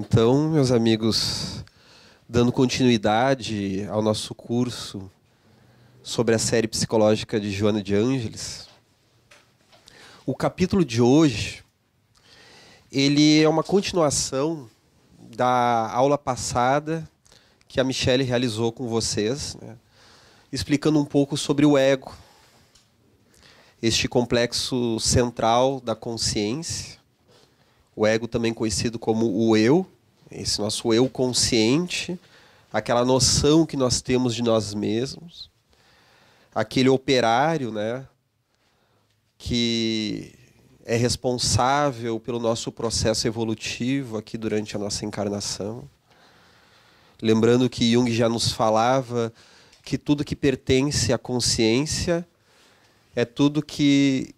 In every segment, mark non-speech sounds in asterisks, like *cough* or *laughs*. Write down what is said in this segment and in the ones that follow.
Então, meus amigos, dando continuidade ao nosso curso sobre a série psicológica de Joana de Ângeles, o capítulo de hoje ele é uma continuação da aula passada que a Michelle realizou com vocês, né, explicando um pouco sobre o ego, este complexo central da consciência o ego também conhecido como o eu, esse nosso eu consciente, aquela noção que nós temos de nós mesmos, aquele operário, né, que é responsável pelo nosso processo evolutivo aqui durante a nossa encarnação. Lembrando que Jung já nos falava que tudo que pertence à consciência é tudo que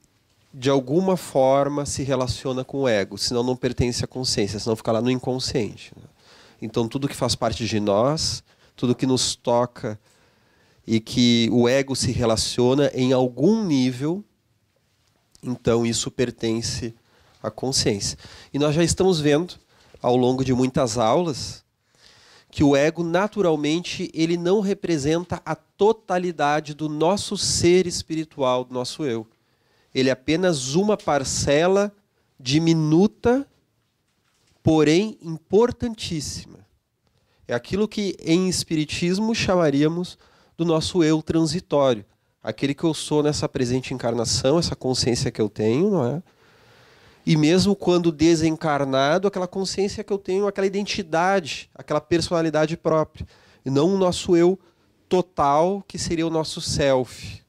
de alguma forma se relaciona com o ego, senão não pertence à consciência, senão fica lá no inconsciente. Né? Então tudo que faz parte de nós, tudo que nos toca e que o ego se relaciona em algum nível, então isso pertence à consciência. E nós já estamos vendo ao longo de muitas aulas que o ego naturalmente ele não representa a totalidade do nosso ser espiritual, do nosso eu ele é apenas uma parcela diminuta, porém importantíssima. É aquilo que em espiritismo chamaríamos do nosso eu transitório, aquele que eu sou nessa presente encarnação, essa consciência que eu tenho, não é? E mesmo quando desencarnado, aquela consciência que eu tenho, aquela identidade, aquela personalidade própria, e não o nosso eu total, que seria o nosso self.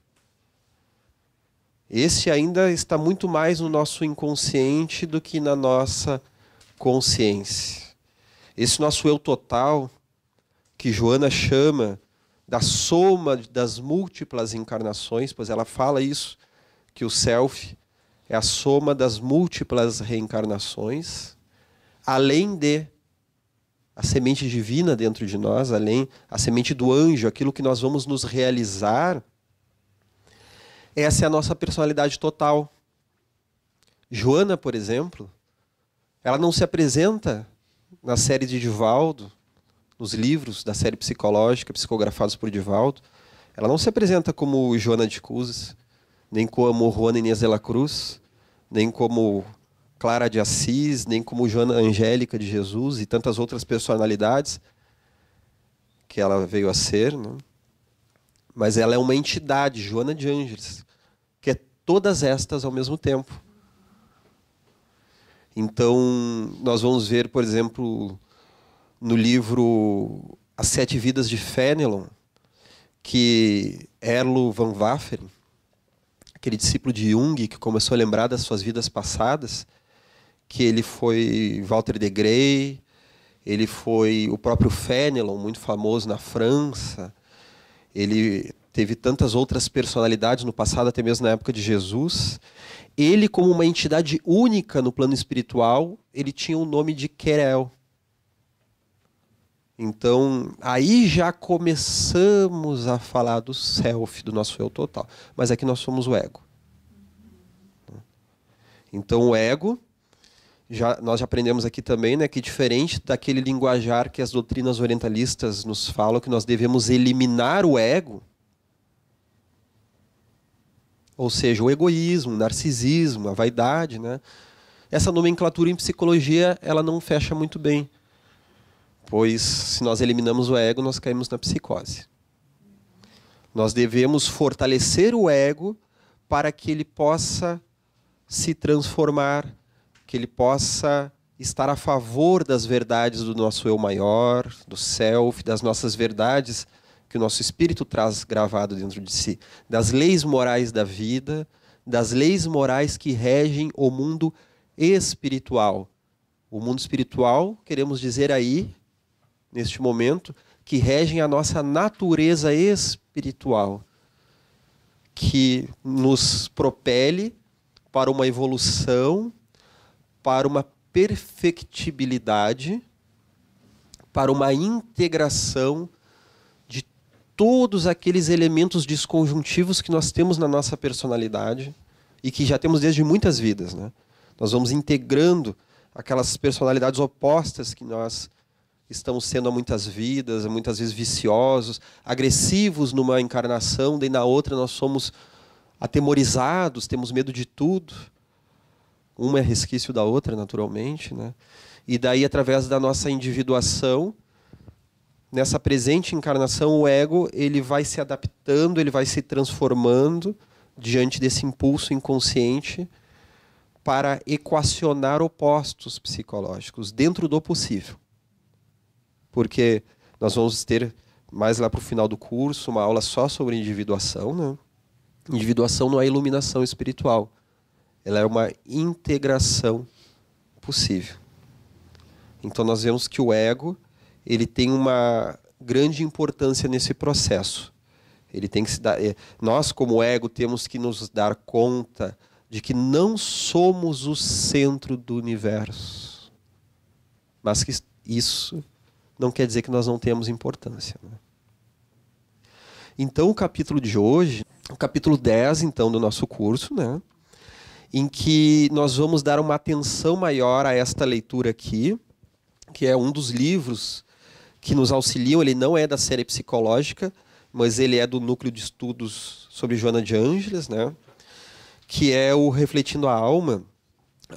Esse ainda está muito mais no nosso inconsciente do que na nossa consciência. Esse nosso eu total, que Joana chama da soma das múltiplas encarnações, pois ela fala isso, que o self é a soma das múltiplas reencarnações, além de a semente divina dentro de nós, além a semente do anjo, aquilo que nós vamos nos realizar essa é a nossa personalidade total. Joana, por exemplo, ela não se apresenta na série de Divaldo, nos livros da série psicológica psicografados por Divaldo, ela não se apresenta como Joana de Cusas, nem como Juana Inês de la Cruz, nem como Clara de Assis, nem como Joana Angélica de Jesus e tantas outras personalidades que ela veio a ser. Né? Mas ela é uma entidade, Joana de Ângeles, que é todas estas ao mesmo tempo. Então, nós vamos ver, por exemplo, no livro As Sete Vidas de Fenelon, que Erlo van Wafferen, aquele discípulo de Jung que começou a lembrar das suas vidas passadas, que ele foi Walter de Grey, ele foi o próprio Fenelon, muito famoso na França, ele teve tantas outras personalidades no passado, até mesmo na época de Jesus. Ele, como uma entidade única no plano espiritual, ele tinha o nome de Querel. Então, aí já começamos a falar do self, do nosso eu total. Mas aqui nós somos o ego. Então, o ego, já, nós já aprendemos aqui também né, que, diferente daquele linguajar que as doutrinas orientalistas nos falam, que nós devemos eliminar o ego, ou seja, o egoísmo, o narcisismo, a vaidade, né? Essa nomenclatura em psicologia, ela não fecha muito bem. Pois se nós eliminamos o ego, nós caímos na psicose. Nós devemos fortalecer o ego para que ele possa se transformar, que ele possa estar a favor das verdades do nosso eu maior, do self, das nossas verdades que o nosso espírito traz gravado dentro de si, das leis morais da vida, das leis morais que regem o mundo espiritual. O mundo espiritual, queremos dizer aí, neste momento, que regem a nossa natureza espiritual, que nos propele para uma evolução, para uma perfectibilidade, para uma integração todos aqueles elementos disconjuntivos que nós temos na nossa personalidade e que já temos desde muitas vidas. Né? Nós vamos integrando aquelas personalidades opostas que nós estamos sendo há muitas vidas, muitas vezes viciosos, agressivos numa encarnação, daí na outra nós somos atemorizados, temos medo de tudo. Uma é resquício da outra, naturalmente, né? E daí através da nossa individuação, nessa presente encarnação, o ego ele vai se adaptando, ele vai se transformando diante desse impulso inconsciente para equacionar opostos psicológicos dentro do possível. Porque nós vamos ter mais lá para o final do curso uma aula só sobre individuação, né? Individuação não é iluminação espiritual. Ela é uma integração possível. Então nós vemos que o ego, ele tem uma grande importância nesse processo. Ele tem que se dar, é, nós como ego temos que nos dar conta de que não somos o centro do universo. Mas que isso não quer dizer que nós não temos importância. Né? Então, o capítulo de hoje, o capítulo 10, então, do nosso curso, né? Em que nós vamos dar uma atenção maior a esta leitura aqui, que é um dos livros que nos auxiliam. Ele não é da série psicológica, mas ele é do núcleo de estudos sobre Joana de Ângeles, né? que é o Refletindo a Alma,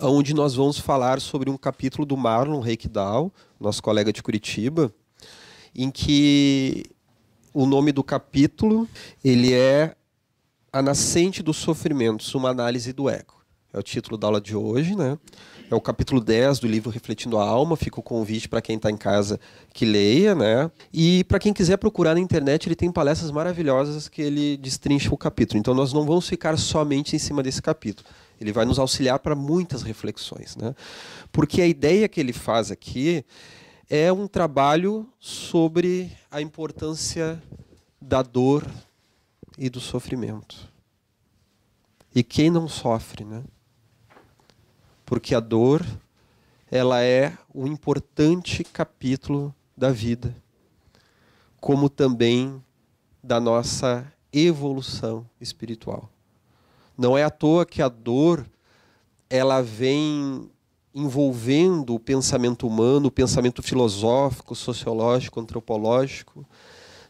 onde nós vamos falar sobre um capítulo do Marlon Reikdal, nosso colega de Curitiba, em que o nome do capítulo ele é A Nascente dos Sofrimentos, uma análise do ego. É o título da aula de hoje, né? É o capítulo 10 do livro Refletindo a Alma. Fica o convite para quem está em casa que leia, né? E para quem quiser procurar na internet, ele tem palestras maravilhosas que ele destrincha o capítulo. Então nós não vamos ficar somente em cima desse capítulo. Ele vai nos auxiliar para muitas reflexões, né? Porque a ideia que ele faz aqui é um trabalho sobre a importância da dor e do sofrimento. E quem não sofre, né? Porque a dor ela é um importante capítulo da vida, como também da nossa evolução espiritual. Não é à toa que a dor ela vem envolvendo o pensamento humano, o pensamento filosófico, sociológico, antropológico,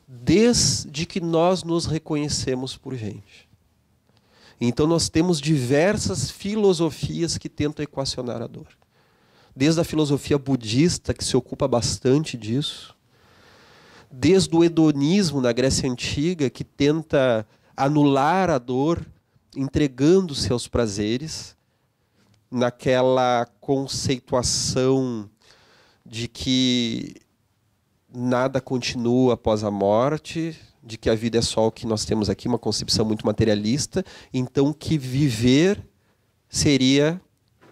desde que nós nos reconhecemos por gente. Então nós temos diversas filosofias que tentam equacionar a dor. Desde a filosofia budista, que se ocupa bastante disso, desde o hedonismo na Grécia Antiga, que tenta anular a dor entregando seus prazeres, naquela conceituação de que nada continua após a morte, de que a vida é só o que nós temos aqui, uma concepção muito materialista, então que viver seria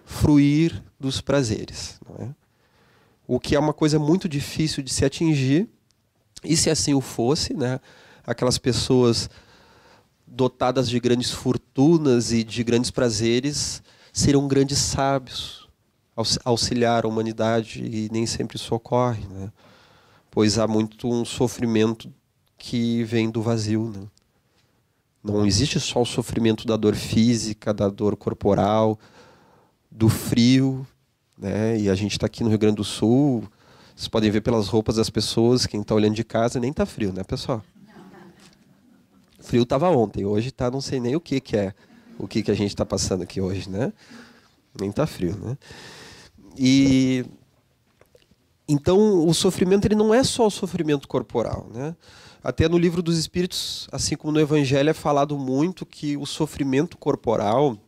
fruir dos prazeres. É? O que é uma coisa muito difícil de se atingir, e se assim o fosse, né, aquelas pessoas dotadas de grandes fortunas e de grandes prazeres seriam grandes sábios, auxiliar a humanidade, e nem sempre isso ocorre. Né? Pois há muito um sofrimento que vem do vazio. Né? Não existe só o sofrimento da dor física, da dor corporal, do frio. Né? E a gente está aqui no Rio Grande do Sul. Vocês podem ver pelas roupas das pessoas, quem está olhando de casa, nem está frio, né, pessoal? Frio estava ontem, hoje está não sei nem o que, que é o que, que a gente está passando aqui hoje, né? Nem está frio, né? E então o sofrimento ele não é só o sofrimento corporal, né? Até no livro dos Espíritos, assim como no Evangelho, é falado muito que o sofrimento corporal,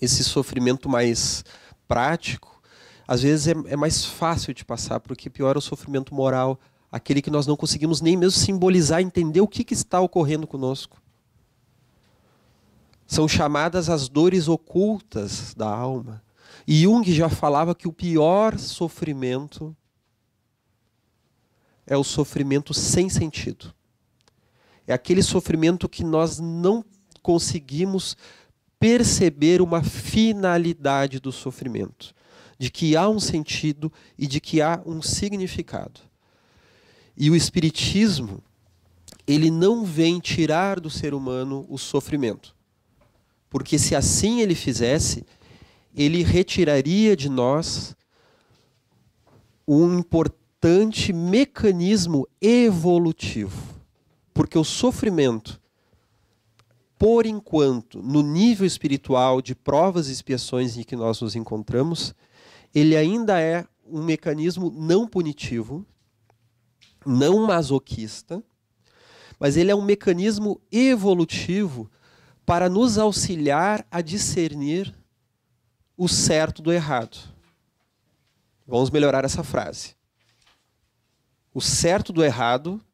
esse sofrimento mais prático, às vezes é, é mais fácil de passar, porque pior é o sofrimento moral, aquele que nós não conseguimos nem mesmo simbolizar, entender o que, que está ocorrendo conosco. São chamadas as dores ocultas da alma. E Jung já falava que o pior sofrimento é o sofrimento sem sentido. É aquele sofrimento que nós não conseguimos perceber uma finalidade do sofrimento, de que há um sentido e de que há um significado. E o espiritismo, ele não vem tirar do ser humano o sofrimento. Porque se assim ele fizesse, ele retiraria de nós um importante mecanismo evolutivo. Porque o sofrimento, por enquanto, no nível espiritual de provas e expiações em que nós nos encontramos, ele ainda é um mecanismo não punitivo, não masoquista, mas ele é um mecanismo evolutivo para nos auxiliar a discernir o certo do errado. Vamos melhorar essa frase. O certo do errado,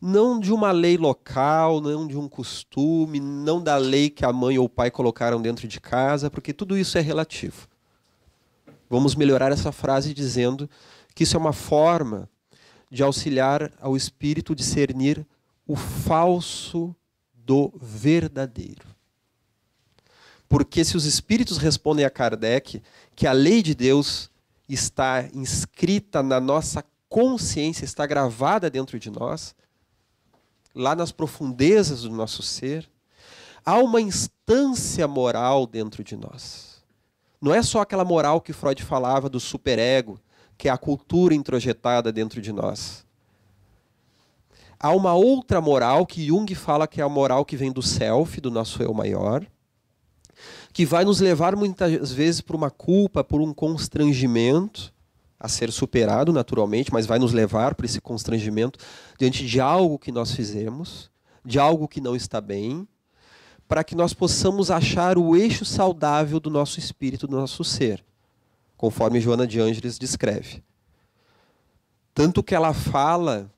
não de uma lei local, não de um costume, não da lei que a mãe ou o pai colocaram dentro de casa, porque tudo isso é relativo. Vamos melhorar essa frase dizendo que isso é uma forma de auxiliar ao espírito discernir o falso do verdadeiro. Porque se os espíritos respondem a Kardec que a lei de Deus está inscrita na nossa consciência, está gravada dentro de nós, lá nas profundezas do nosso ser, há uma instância moral dentro de nós. Não é só aquela moral que Freud falava do superego, que é a cultura introjetada dentro de nós. Há uma outra moral que Jung fala que é a moral que vem do self, do nosso eu maior, que vai nos levar muitas vezes por uma culpa, por um constrangimento a ser superado naturalmente, mas vai nos levar por esse constrangimento diante de algo que nós fizemos, de algo que não está bem, para que nós possamos achar o eixo saudável do nosso espírito, do nosso ser, conforme Joana de Ângeles descreve. Tanto que ela fala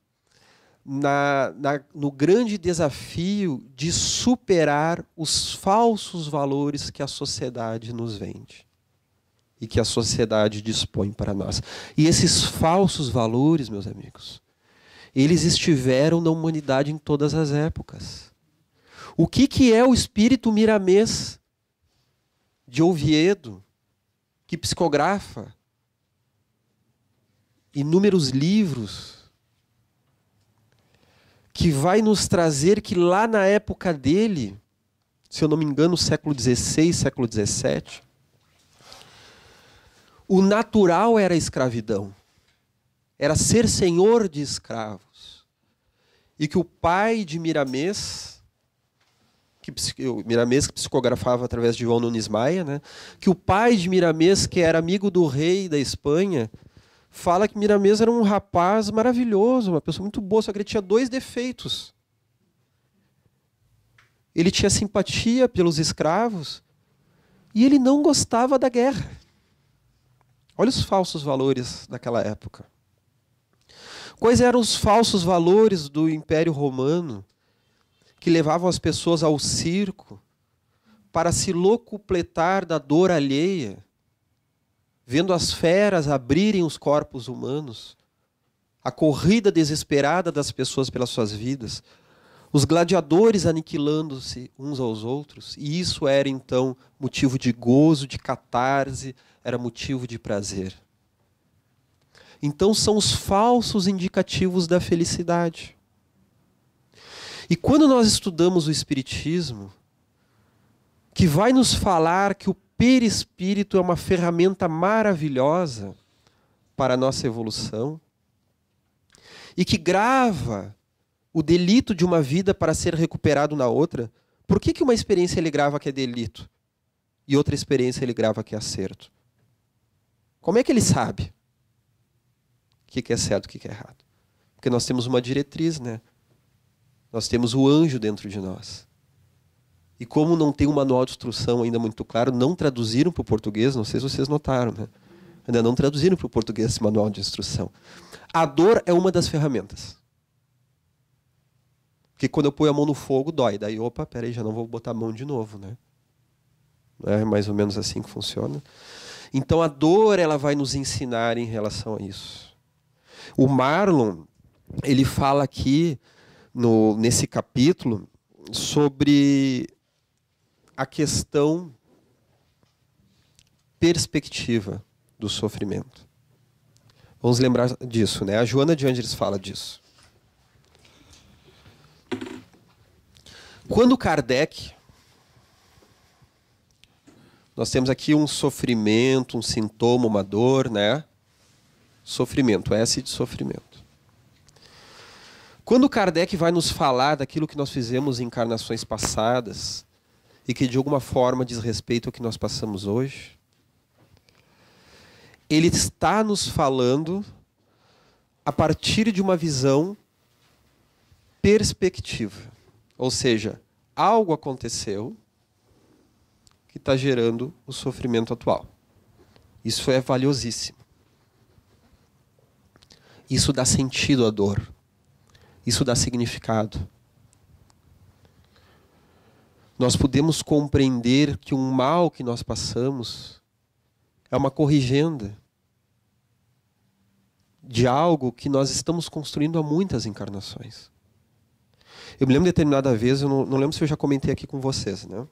na, na, no grande desafio de superar os falsos valores que a sociedade nos vende e que a sociedade dispõe para nós. E esses falsos valores, meus amigos, eles estiveram na humanidade em todas as épocas. O que, que é o espírito miramês de Oviedo, que psicografa inúmeros livros que vai nos trazer que lá na época dele, se eu não me engano, século XVI, século XVII, o natural era a escravidão. Era ser senhor de escravos. E que o pai de Miramês, que Miramês que psicografava através de João Nunes Maia, né? que o pai de Miramês, que era amigo do rei da Espanha, fala que Miramês era um rapaz maravilhoso, uma pessoa muito boa, só que ele tinha dois defeitos. Ele tinha simpatia pelos escravos e ele não gostava da guerra. Olha os falsos valores daquela época. Quais eram os falsos valores do Império Romano que levavam as pessoas ao circo para se locupletar da dor alheia vendo as feras abrirem os corpos humanos, a corrida desesperada das pessoas pelas suas vidas, os gladiadores aniquilando-se uns aos outros, e isso era então motivo de gozo, de catarse, era motivo de prazer. Então são os falsos indicativos da felicidade. E quando nós estudamos o Espiritismo, que vai nos falar que o perispírito é uma ferramenta maravilhosa para a nossa evolução e que grava o delito de uma vida para ser recuperado na outra. Por que, que uma experiência ele grava que é delito e outra experiência ele grava que é acerto? Como é que ele sabe o que, que é certo e o que, que é errado? Porque nós temos uma diretriz, né? Nós temos o anjo dentro de nós. E como não tem um manual de instrução ainda muito claro, não traduziram para o português, não sei se vocês notaram, né? Ainda não traduziram para o português esse manual de instrução. A dor é uma das ferramentas. Porque quando eu ponho a mão no fogo, dói. Daí, opa, peraí, já não vou botar a mão de novo, né? Não é mais ou menos assim que funciona. Então a dor ela vai nos ensinar em relação a isso. O Marlon, ele fala aqui no, nesse capítulo sobre a questão perspectiva do sofrimento. Vamos lembrar disso, né? A Joana de Angeles fala disso. Quando Kardec nós temos aqui um sofrimento, um sintoma, uma dor, né? Sofrimento, S de sofrimento. Quando Kardec vai nos falar daquilo que nós fizemos em encarnações passadas e que de alguma forma diz respeito ao que nós passamos hoje, ele está nos falando a partir de uma visão perspectiva. Ou seja, algo aconteceu que está gerando o sofrimento atual. Isso é valiosíssimo. Isso dá sentido à dor. Isso dá significado. Nós podemos compreender que um mal que nós passamos é uma corrigenda de algo que nós estamos construindo há muitas encarnações. Eu me lembro de determinada vez, eu não, não lembro se eu já comentei aqui com vocês, né?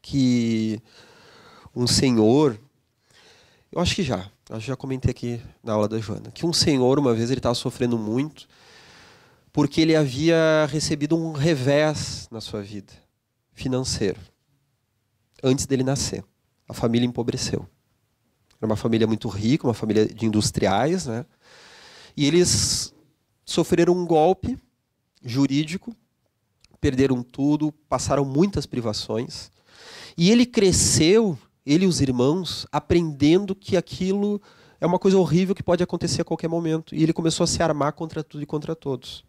Que um senhor, eu acho que já, acho que já comentei aqui na aula da Joana, que um senhor, uma vez, ele estava sofrendo muito porque ele havia recebido um revés na sua vida financeiro antes dele nascer. A família empobreceu. Era uma família muito rica, uma família de industriais, né? E eles sofreram um golpe jurídico, perderam tudo, passaram muitas privações. E ele cresceu, ele e os irmãos, aprendendo que aquilo é uma coisa horrível que pode acontecer a qualquer momento. E ele começou a se armar contra tudo e contra todos.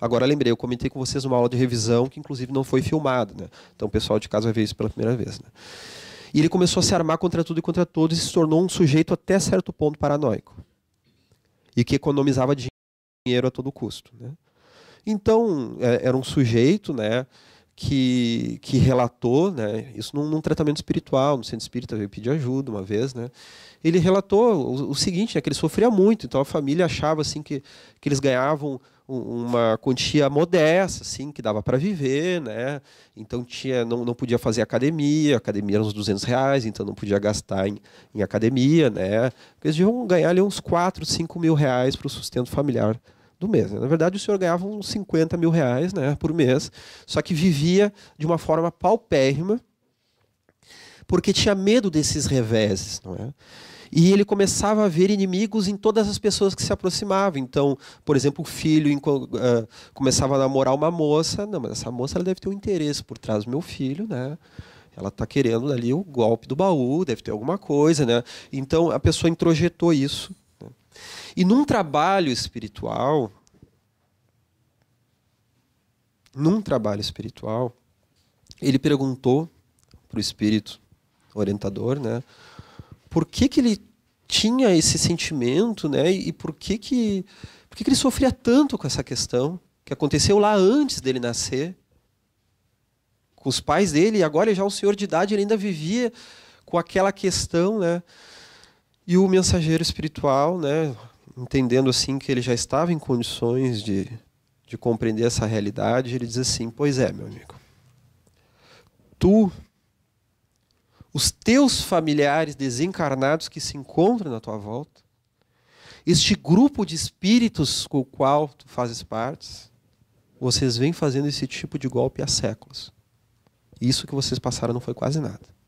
Agora lembrei, eu comentei com vocês uma aula de revisão que inclusive não foi filmada, né? Então o pessoal de casa vai ver isso pela primeira vez, né? E ele começou a se armar contra tudo e contra todos e se tornou um sujeito até certo ponto paranoico. E que economizava dinheiro a todo custo, né? Então, é, era um sujeito, né, que, que relatou, né, isso num, num, tratamento espiritual, no centro espírita, veio pedir ajuda uma vez, né, ele relatou o, o seguinte, né, que ele sofria muito, então a família achava assim que, que eles ganhavam uma quantia modesta, assim, que dava para viver, né? Então tinha, não, não podia fazer academia, academia era uns 200 reais, então não podia gastar em, em academia, né? Eles deviam ganhar ali uns 4, 5 mil reais para o sustento familiar do mês. Né? Na verdade, o senhor ganhava uns 50 mil reais né, por mês, só que vivia de uma forma paupérrima, porque tinha medo desses reveses. Não é? E ele começava a ver inimigos em todas as pessoas que se aproximavam. Então, por exemplo, o filho uh, começava a namorar uma moça. Não, mas essa moça ela deve ter um interesse por trás do meu filho, né? Ela está querendo ali o golpe do baú, deve ter alguma coisa, né? Então a pessoa introjetou isso e num trabalho espiritual, num trabalho espiritual, ele perguntou para o espírito orientador, né, por que que ele tinha esse sentimento, né, e por que que por que, que ele sofria tanto com essa questão que aconteceu lá antes dele nascer, com os pais dele, e agora já um senhor de idade, ele ainda vivia com aquela questão, né? E o mensageiro espiritual, né, entendendo assim que ele já estava em condições de, de compreender essa realidade, ele diz assim: Pois é, meu amigo, tu, os teus familiares desencarnados que se encontram na tua volta, este grupo de espíritos com o qual tu fazes parte, vocês vêm fazendo esse tipo de golpe há séculos. Isso que vocês passaram não foi quase nada.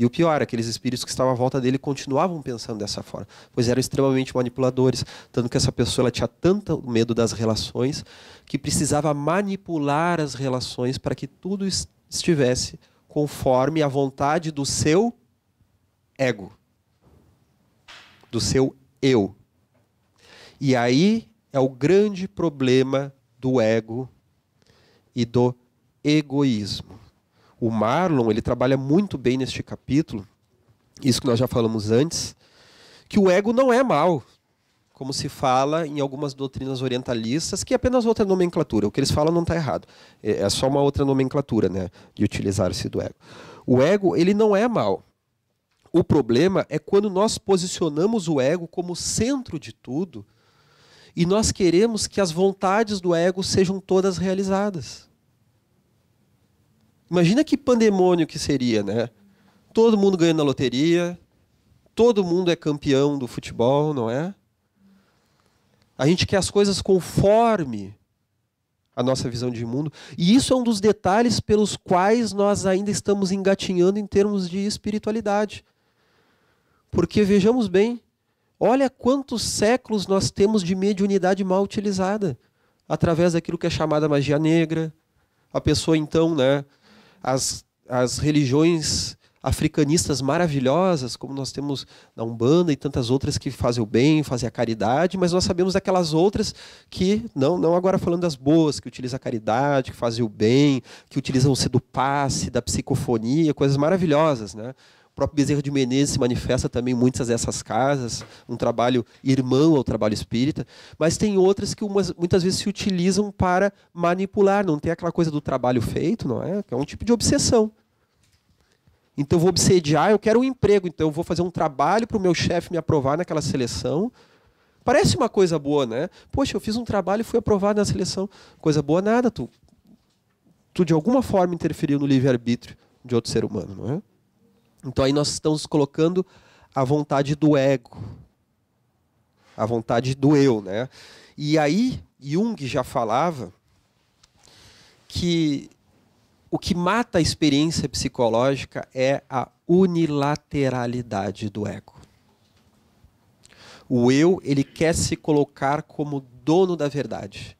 E o pior, aqueles espíritos que estavam à volta dele continuavam pensando dessa forma, pois eram extremamente manipuladores, tanto que essa pessoa ela tinha tanto medo das relações que precisava manipular as relações para que tudo estivesse conforme a vontade do seu ego, do seu eu. E aí é o grande problema do ego e do egoísmo. O Marlon ele trabalha muito bem neste capítulo, isso que nós já falamos antes, que o ego não é mal, como se fala em algumas doutrinas orientalistas, que é apenas outra nomenclatura. O que eles falam não está errado. É, é só uma outra nomenclatura né, de utilizar-se do ego. O ego ele não é mal. O problema é quando nós posicionamos o ego como centro de tudo e nós queremos que as vontades do ego sejam todas realizadas. Imagina que pandemônio que seria, né? Todo mundo ganha na loteria, todo mundo é campeão do futebol, não é? A gente quer as coisas conforme a nossa visão de mundo. E isso é um dos detalhes pelos quais nós ainda estamos engatinhando em termos de espiritualidade. Porque vejamos bem, olha quantos séculos nós temos de mediunidade mal utilizada através daquilo que é chamada magia negra. A pessoa então, né, as, as religiões africanistas maravilhosas, como nós temos na Umbanda e tantas outras que fazem o bem, fazem a caridade, mas nós sabemos daquelas outras que, não, não agora falando das boas, que utilizam a caridade, que fazem o bem, que utilizam o do passe, da psicofonia, coisas maravilhosas, né? O próprio Bezerra de Menezes se manifesta também em muitas dessas casas, um trabalho irmão ao trabalho espírita, mas tem outras que umas, muitas vezes se utilizam para manipular, não tem aquela coisa do trabalho feito, não é? É um tipo de obsessão. Então eu vou obsediar, eu quero um emprego, então eu vou fazer um trabalho para o meu chefe me aprovar naquela seleção. Parece uma coisa boa, né? Poxa, eu fiz um trabalho e fui aprovado na seleção. Coisa boa nada, tu. Tu de alguma forma interferiu no livre-arbítrio de outro ser humano, não é? Então aí nós estamos colocando a vontade do ego, a vontade do eu, né? E aí Jung já falava que o que mata a experiência psicológica é a unilateralidade do ego. O eu, ele quer se colocar como dono da verdade.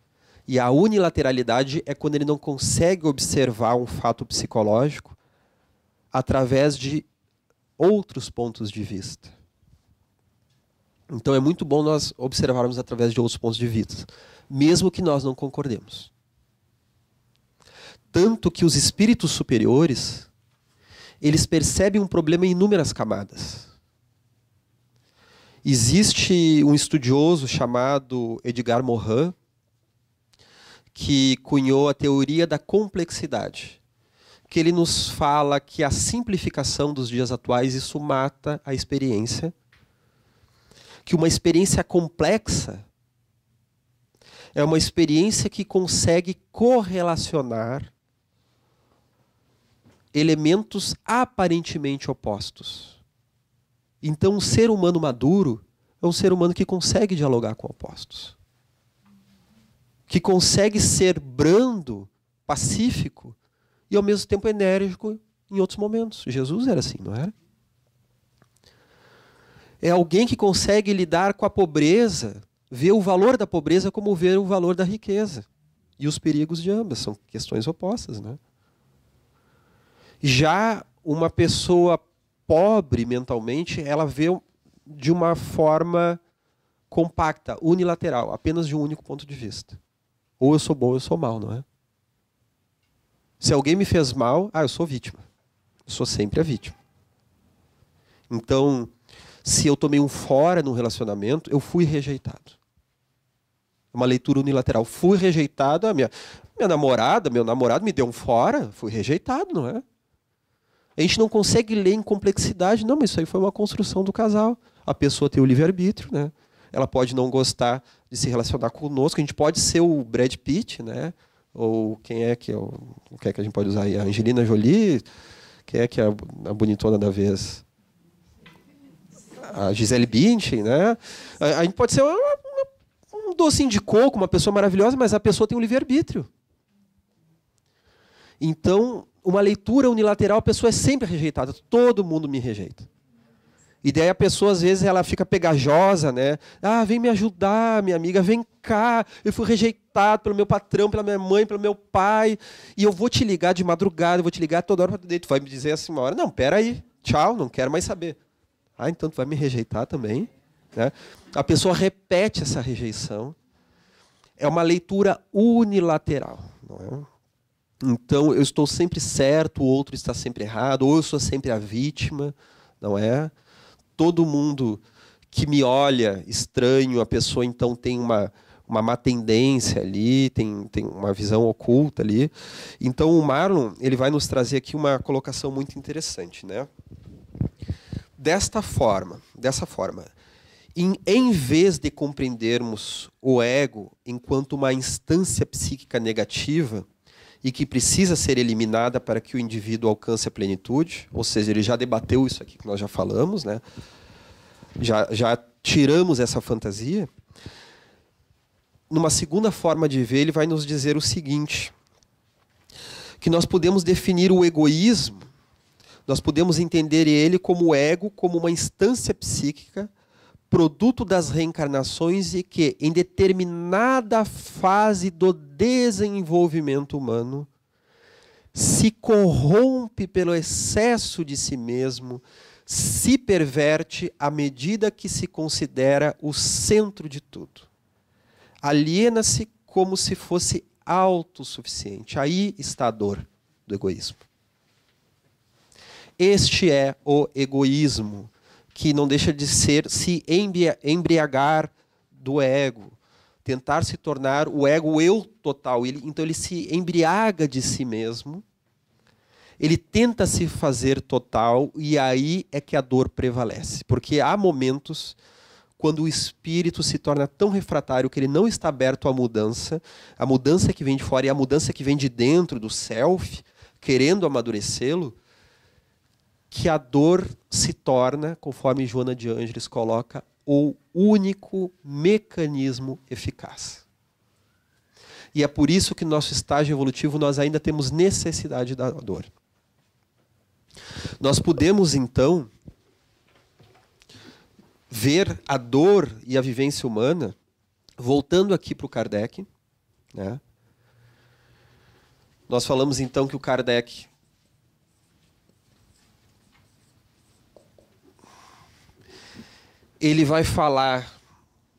E a unilateralidade é quando ele não consegue observar um fato psicológico através de outros pontos de vista. Então é muito bom nós observarmos através de outros pontos de vista, mesmo que nós não concordemos. Tanto que os espíritos superiores, eles percebem um problema em inúmeras camadas. Existe um estudioso chamado Edgar Morin, que cunhou a teoria da complexidade, que ele nos fala que a simplificação dos dias atuais isso mata a experiência, que uma experiência complexa é uma experiência que consegue correlacionar elementos aparentemente opostos. Então, um ser humano maduro é um ser humano que consegue dialogar com opostos. Que consegue ser brando, pacífico e ao mesmo tempo enérgico em outros momentos. Jesus era assim, não era? É alguém que consegue lidar com a pobreza, ver o valor da pobreza como ver o valor da riqueza. E os perigos de ambas são questões opostas, né? Já uma pessoa pobre mentalmente, ela vê de uma forma compacta, unilateral, apenas de um único ponto de vista. Ou eu sou bom ou eu sou mal, não é? Se alguém me fez mal, ah, eu sou vítima. Eu sou sempre a vítima. Então, se eu tomei um fora no relacionamento, eu fui rejeitado. Uma leitura unilateral. Fui rejeitado, a minha, minha namorada, meu namorado me deu um fora, fui rejeitado, não é? A gente não consegue ler em complexidade, não, mas isso aí foi uma construção do casal. A pessoa tem o livre-arbítrio, né? Ela pode não gostar de se relacionar conosco, a gente pode ser o Brad Pitt, né? Ou quem é que é o, que é que a gente pode usar aí? A Angelina Jolie, quem é que é a, a bonitona da vez? A Gisele Bündchen, né? A, a gente pode ser uma, uma, um docinho de coco, uma pessoa maravilhosa, mas a pessoa tem o livre-arbítrio. Então, uma leitura unilateral, a pessoa é sempre rejeitada. Todo mundo me rejeita. E daí a pessoa, às vezes, ela fica pegajosa, né? Ah, vem me ajudar, minha amiga, vem cá. Eu fui rejeitado pelo meu patrão, pela minha mãe, pelo meu pai. E eu vou te ligar de madrugada, eu vou te ligar toda hora. Tu vai me dizer assim uma hora, não, peraí, tchau, não quero mais saber. Ah, então tu vai me rejeitar também? Né? A pessoa repete essa rejeição. É uma leitura unilateral. Não é? Então eu estou sempre certo, o outro está sempre errado, ou eu sou sempre a vítima, não é? Todo mundo que me olha estranho, a pessoa então tem uma, uma má tendência ali, tem, tem uma visão oculta ali. Então o Marlon ele vai nos trazer aqui uma colocação muito interessante, né? Desta forma, dessa forma, em, em vez de compreendermos o ego enquanto uma instância psíquica negativa, e que precisa ser eliminada para que o indivíduo alcance a plenitude, ou seja, ele já debateu isso aqui que nós já falamos, né? já, já tiramos essa fantasia. Numa segunda forma de ver, ele vai nos dizer o seguinte: que nós podemos definir o egoísmo Nós podemos entender ele como o ego, como uma instância psíquica, produto das reencarnações e que, em determinada fase do desenvolvimento humano, se corrompe pelo excesso de si mesmo, se perverte à medida que se considera o centro de tudo. Aliena-se como se fosse autossuficiente. Aí está a dor do egoísmo. Este é o egoísmo, que não deixa de ser se embriagar do ego, tentar se tornar o ego eu total. Ele, então ele se embriaga de si mesmo, ele tenta se fazer total e aí é que a dor prevalece, porque há momentos quando o espírito se torna tão refratário que ele não está aberto à mudança, a mudança que vem de fora e a mudança que vem de dentro do self, querendo amadurecê-lo, que a dor se torna, conforme Joana de Ângeles coloca, o único mecanismo eficaz. E é por isso que no nosso estágio evolutivo nós ainda temos necessidade da dor. Nós podemos então ver a dor e a vivência humana, voltando aqui para o Kardec, né? nós falamos então que o Kardec ele vai falar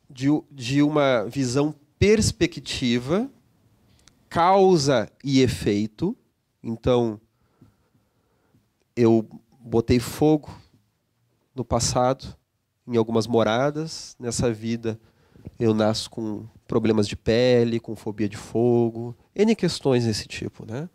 de, de uma visão perspectiva, causa e efeito. Então, eu botei fogo no passado, em algumas moradas. Nessa vida eu nasço com problemas de pele, com fobia de fogo, N questões desse tipo. Né?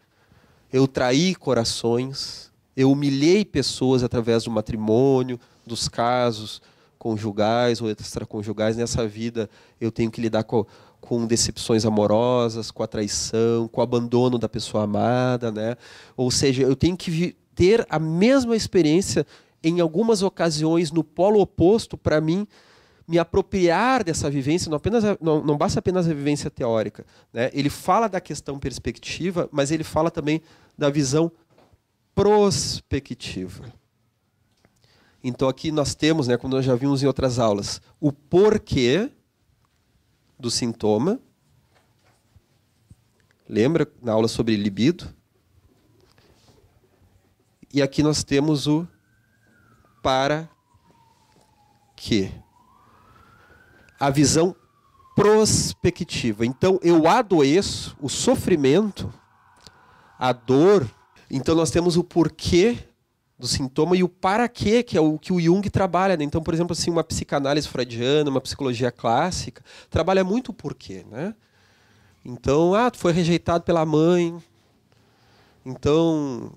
Eu traí corações, eu humilhei pessoas através do matrimônio, dos casos conjugais ou extraconjugais. Nessa vida eu tenho que lidar com, com decepções amorosas, com a traição, com o abandono da pessoa amada. Né? Ou seja, eu tenho que ter a mesma experiência em algumas ocasiões no polo oposto para mim me apropriar dessa vivência, não, apenas, não, não basta apenas a vivência teórica. Né? Ele fala da questão perspectiva, mas ele fala também da visão prospectiva. Então aqui nós temos, né, como nós já vimos em outras aulas, o porquê do sintoma. Lembra na aula sobre libido? E aqui nós temos o para quê? A visão prospectiva. Então eu adoeço, o sofrimento, a dor. Então nós temos o porquê do sintoma e o para quê, que é o que o Jung trabalha. Né? Então, por exemplo, assim, uma psicanálise freudiana, uma psicologia clássica, trabalha muito o porquê. Né? Então, ah, tu foi rejeitado pela mãe. Então,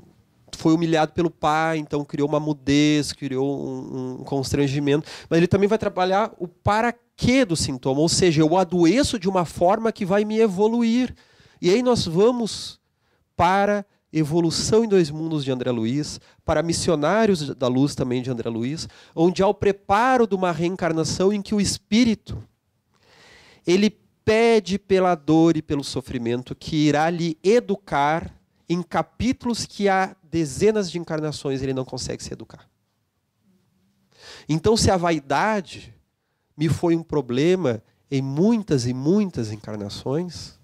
foi humilhado pelo pai, então criou uma mudez, criou um, um constrangimento. Mas ele também vai trabalhar o para quê do sintoma, ou seja, eu adoeço de uma forma que vai me evoluir. E aí nós vamos para Evolução em Dois Mundos de André Luiz, para Missionários da Luz também de André Luiz, onde há o preparo de uma reencarnação em que o espírito ele pede pela dor e pelo sofrimento que irá lhe educar em capítulos que há dezenas de encarnações ele não consegue se educar. Então, se a vaidade me foi um problema em muitas e muitas encarnações,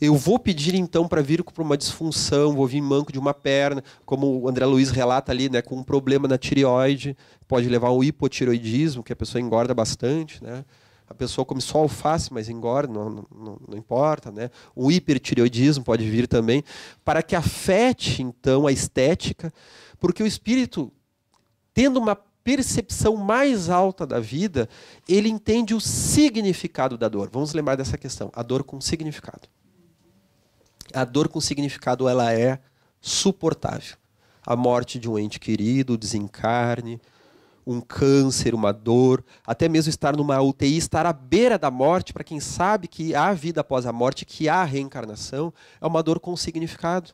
eu vou pedir então para vir para uma disfunção, vou vir manco de uma perna, como o André Luiz relata ali, né, com um problema na tireoide, pode levar ao hipotiroidismo, que a pessoa engorda bastante, né? a pessoa come só alface, mas engorda, não, não, não, importa. Né? O hipertireoidismo pode vir também, para que afete, então, a estética, porque o espírito, tendo uma percepção mais alta da vida, ele entende o significado da dor. Vamos lembrar dessa questão, a dor com significado. A dor com significado, ela é suportável. A morte de um ente querido, o desencarne, um câncer, uma dor, até mesmo estar numa UTI, estar à beira da morte, para quem sabe que há vida após a morte, que há reencarnação, é uma dor com significado.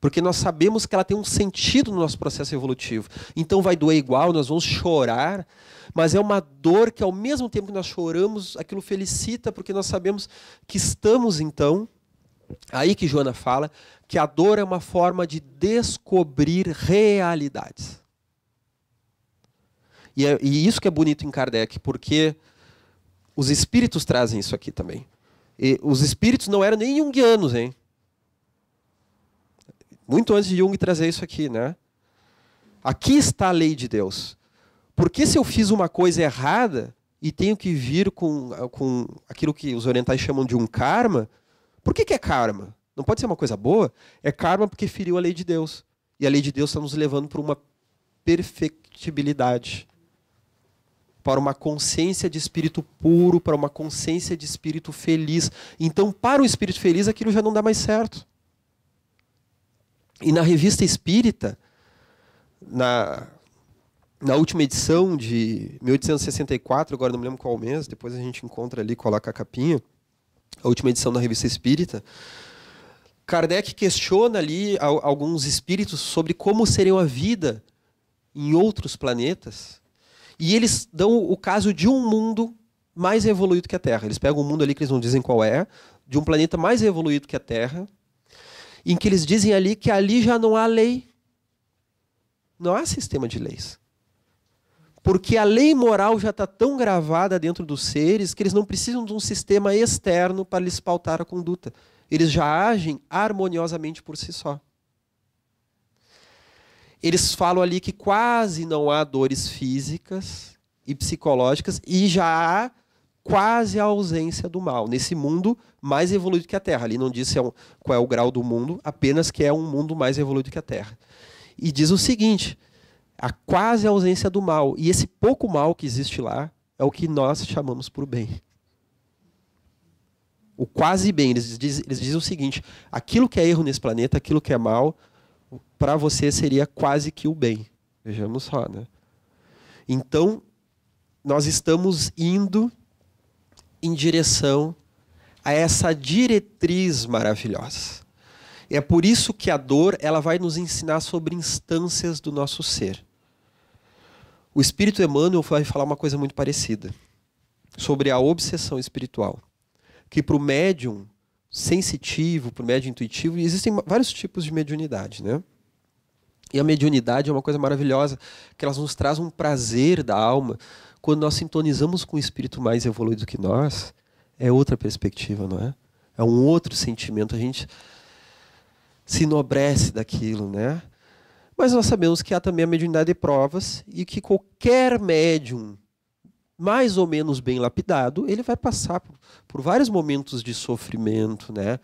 Porque nós sabemos que ela tem um sentido no nosso processo evolutivo. Então vai doer igual, nós vamos chorar, mas é uma dor que ao mesmo tempo que nós choramos, aquilo felicita, porque nós sabemos que estamos então Aí que Joana fala que a dor é uma forma de descobrir realidades. E, é, e isso que é bonito em Kardec, porque os espíritos trazem isso aqui também. E os espíritos não eram nem junguianos, hein? Muito antes de Jung trazer isso aqui, né? Aqui está a lei de Deus. Porque se eu fiz uma coisa errada e tenho que vir com, com aquilo que os orientais chamam de um karma, por que, que é karma? Não pode ser uma coisa boa? É karma porque feriu a lei de Deus. E a lei de Deus está nos levando para uma perfectibilidade para uma consciência de espírito puro, para uma consciência de espírito feliz. Então, para o espírito feliz, aquilo já não dá mais certo. E na revista espírita, na, na última edição de 1864, agora não me lembro qual mês, depois a gente encontra ali, coloca a capinha, a última edição da revista espírita, Kardec questiona ali alguns espíritos sobre como seria a vida em outros planetas e eles dão o caso de um mundo mais evoluído que a Terra. Eles pegam um mundo ali que eles não dizem qual é, de um planeta mais evoluído que a Terra, em que eles dizem ali que ali já não há lei. Não há sistema de leis. Porque a lei moral já está tão gravada dentro dos seres que eles não precisam de um sistema externo para lhes pautar a conduta. Eles já agem harmoniosamente por si só eles falam ali que quase não há dores físicas e psicológicas e já há quase a ausência do mal nesse mundo mais evoluído que a Terra. Ali não diz é um, qual é o grau do mundo, apenas que é um mundo mais evoluído que a Terra. E diz o seguinte: a quase ausência do mal. E esse pouco mal que existe lá é o que nós chamamos por bem. O quase bem. Eles dizem, eles dizem o seguinte: aquilo que é erro nesse planeta, aquilo que é mal, para você seria quase que o bem. Vejamos só, né? Então, nós estamos indo em direção a essa diretriz maravilhosa. É por isso que a dor ela vai nos ensinar sobre instâncias do nosso ser. O Espírito Emmanuel vai falar uma coisa muito parecida sobre a obsessão espiritual, que para o médium sensitivo, para o médium intuitivo, existem vários tipos de mediunidade, né? E a mediunidade é uma coisa maravilhosa, que ela nos traz um prazer da alma. Quando nós sintonizamos com um espírito mais evoluído que nós, é outra perspectiva, não é? É um outro sentimento. A gente se enobrece daquilo, né? Mas nós sabemos que há também a mediunidade de provas e que qualquer médium mais ou menos bem lapidado, ele vai passar por, por vários momentos de sofrimento, né?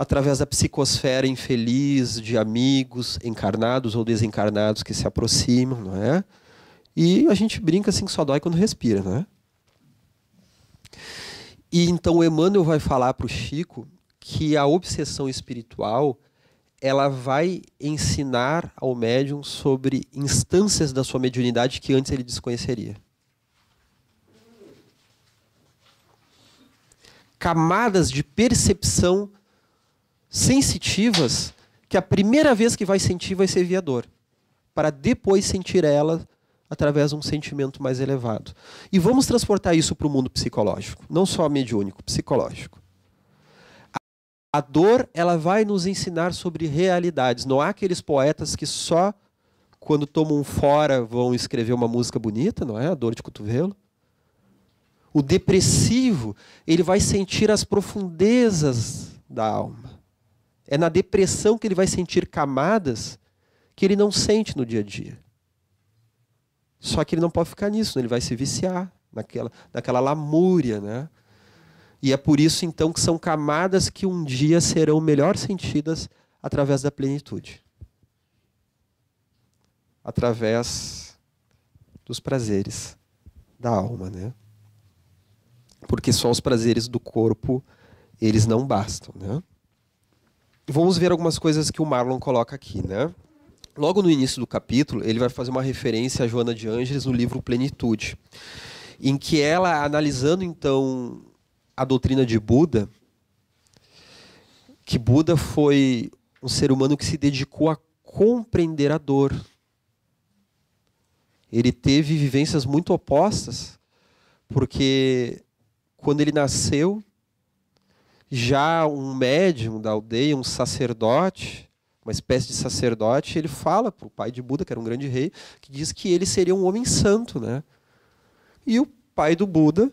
através da psicosfera infeliz de amigos encarnados ou desencarnados que se aproximam, não é? E a gente brinca assim que só dói quando respira, não é? E então o Emmanuel vai falar para o Chico que a obsessão espiritual ela vai ensinar ao médium sobre instâncias da sua mediunidade que antes ele desconheceria. Camadas de percepção sensitivas que a primeira vez que vai sentir vai ser via dor, para depois sentir ela através de um sentimento mais elevado. E vamos transportar isso para o mundo psicológico, não só mediúnico, psicológico. A dor, ela vai nos ensinar sobre realidades. Não há aqueles poetas que só quando tomam fora vão escrever uma música bonita, não é? A dor de cotovelo. O depressivo, ele vai sentir as profundezas da alma. É na depressão que ele vai sentir camadas que ele não sente no dia a dia. Só que ele não pode ficar nisso, né? ele vai se viciar naquela, naquela lamúria, né? E é por isso então que são camadas que um dia serão melhor sentidas através da plenitude. Através dos prazeres da alma, né? Porque só os prazeres do corpo, eles não bastam, né? vamos ver algumas coisas que o Marlon coloca aqui, né? Logo no início do capítulo, ele vai fazer uma referência a Joana de Ângeles no livro Plenitude, em que ela, analisando então a doutrina de Buda, que Buda foi um ser humano que se dedicou a compreender a dor. Ele teve vivências muito opostas, porque quando ele nasceu, Já um médium da aldeia, um sacerdote, uma espécie de sacerdote, ele fala para o pai de Buda, que era um grande rei, que diz que ele seria um homem santo. Né? E o pai do Buda,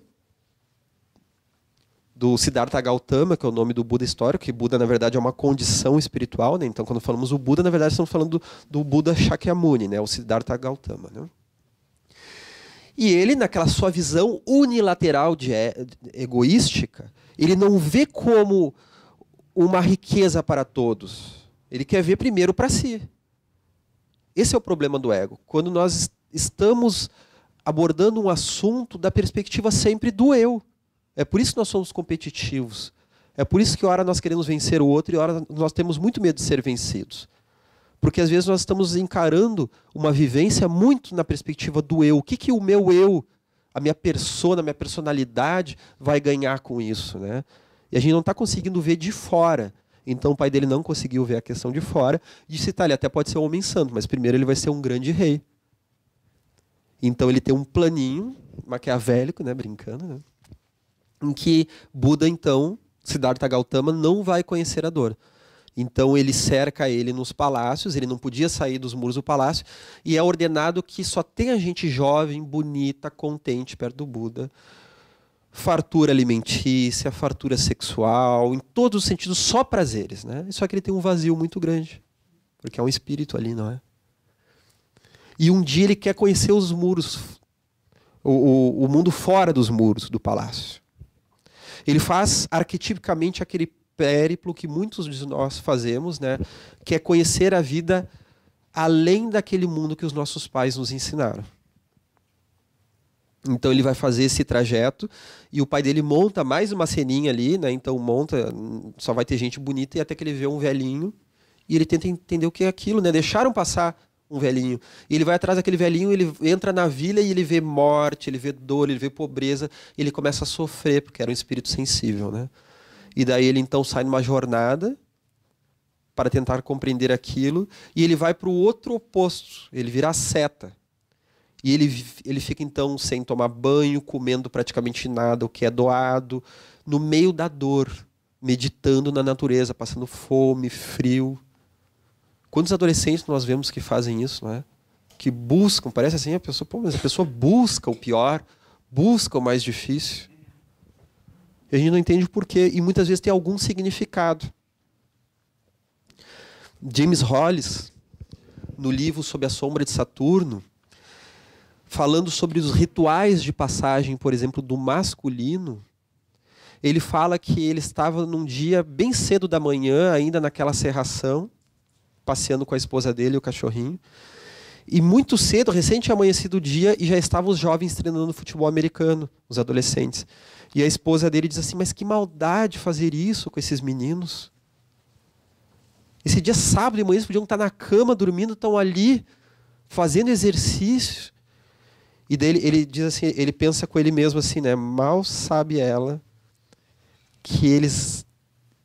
do Siddhartha Gautama, que é o nome do Buda histórico, que Buda, na verdade, é uma condição espiritual. Né? Então, quando falamos o Buda, na verdade, estamos falando do, do Buda Shakyamuni, né? o Siddhartha Gautama. Né? E ele, naquela sua visão unilateral de, egoística, ele não vê como uma riqueza para todos. Ele quer ver primeiro para si. Esse é o problema do ego. Quando nós estamos abordando um assunto da perspectiva sempre do eu. É por isso que nós somos competitivos. É por isso que, ora, nós queremos vencer o outro e, ora, nós temos muito medo de ser vencidos. Porque às vezes nós estamos encarando uma vivência muito na perspectiva do eu. O que, que o meu eu a minha persona, a minha personalidade vai ganhar com isso, né? E a gente não está conseguindo ver de fora. Então o pai dele não conseguiu ver a questão de fora. Disse, tá, ele até pode ser um homem santo, mas primeiro ele vai ser um grande rei. Então ele tem um planinho maquiavélico, né, brincando, né? Em que Buda então, Siddhartha Gautama não vai conhecer a dor. Então ele cerca ele nos palácios, ele não podia sair dos muros do palácio, e é ordenado que só tenha gente jovem, bonita, contente perto do Buda. Fartura alimentícia, fartura sexual, em todos os sentidos, só prazeres. Né? Só que ele tem um vazio muito grande, porque é um espírito ali, não é? E um dia ele quer conhecer os muros, o, o, o mundo fora dos muros do palácio. Ele faz arquetipicamente aquele périplo que muitos de nós fazemos, né? Que é conhecer a vida além daquele mundo que os nossos pais nos ensinaram. Então ele vai fazer esse trajeto e o pai dele monta mais uma ceninha ali, né? Então monta, só vai ter gente bonita e até que ele vê um velhinho e ele tenta entender o que é aquilo, né? Deixaram passar um velhinho. E ele vai atrás daquele velhinho, ele entra na vila e ele vê morte, ele vê dor, ele vê pobreza, e ele começa a sofrer porque era um espírito sensível, né? E daí ele então sai numa jornada para tentar compreender aquilo e ele vai para o outro oposto, ele vira a seta. E ele, ele fica então sem tomar banho, comendo praticamente nada, o que é doado, no meio da dor, meditando na natureza, passando fome, frio. Quantos adolescentes nós vemos que fazem isso, não é? Que buscam, parece assim, a pessoa, pô, mas a pessoa busca o pior, busca o mais difícil. E a gente não entende o porquê, e muitas vezes tem algum significado. James Hollis, no livro Sob a Sombra de Saturno, falando sobre os rituais de passagem, por exemplo, do masculino, ele fala que ele estava num dia bem cedo da manhã, ainda naquela serração, passeando com a esposa dele e o cachorrinho. E muito cedo, recente amanhecido o dia, e já estavam os jovens treinando futebol americano, os adolescentes. E a esposa dele diz assim: Mas que maldade fazer isso com esses meninos. Esse dia sábado de manhã eles podiam estar na cama dormindo, estão ali fazendo exercício. E dele ele diz assim, ele pensa com ele mesmo assim, né? Mal sabe ela que eles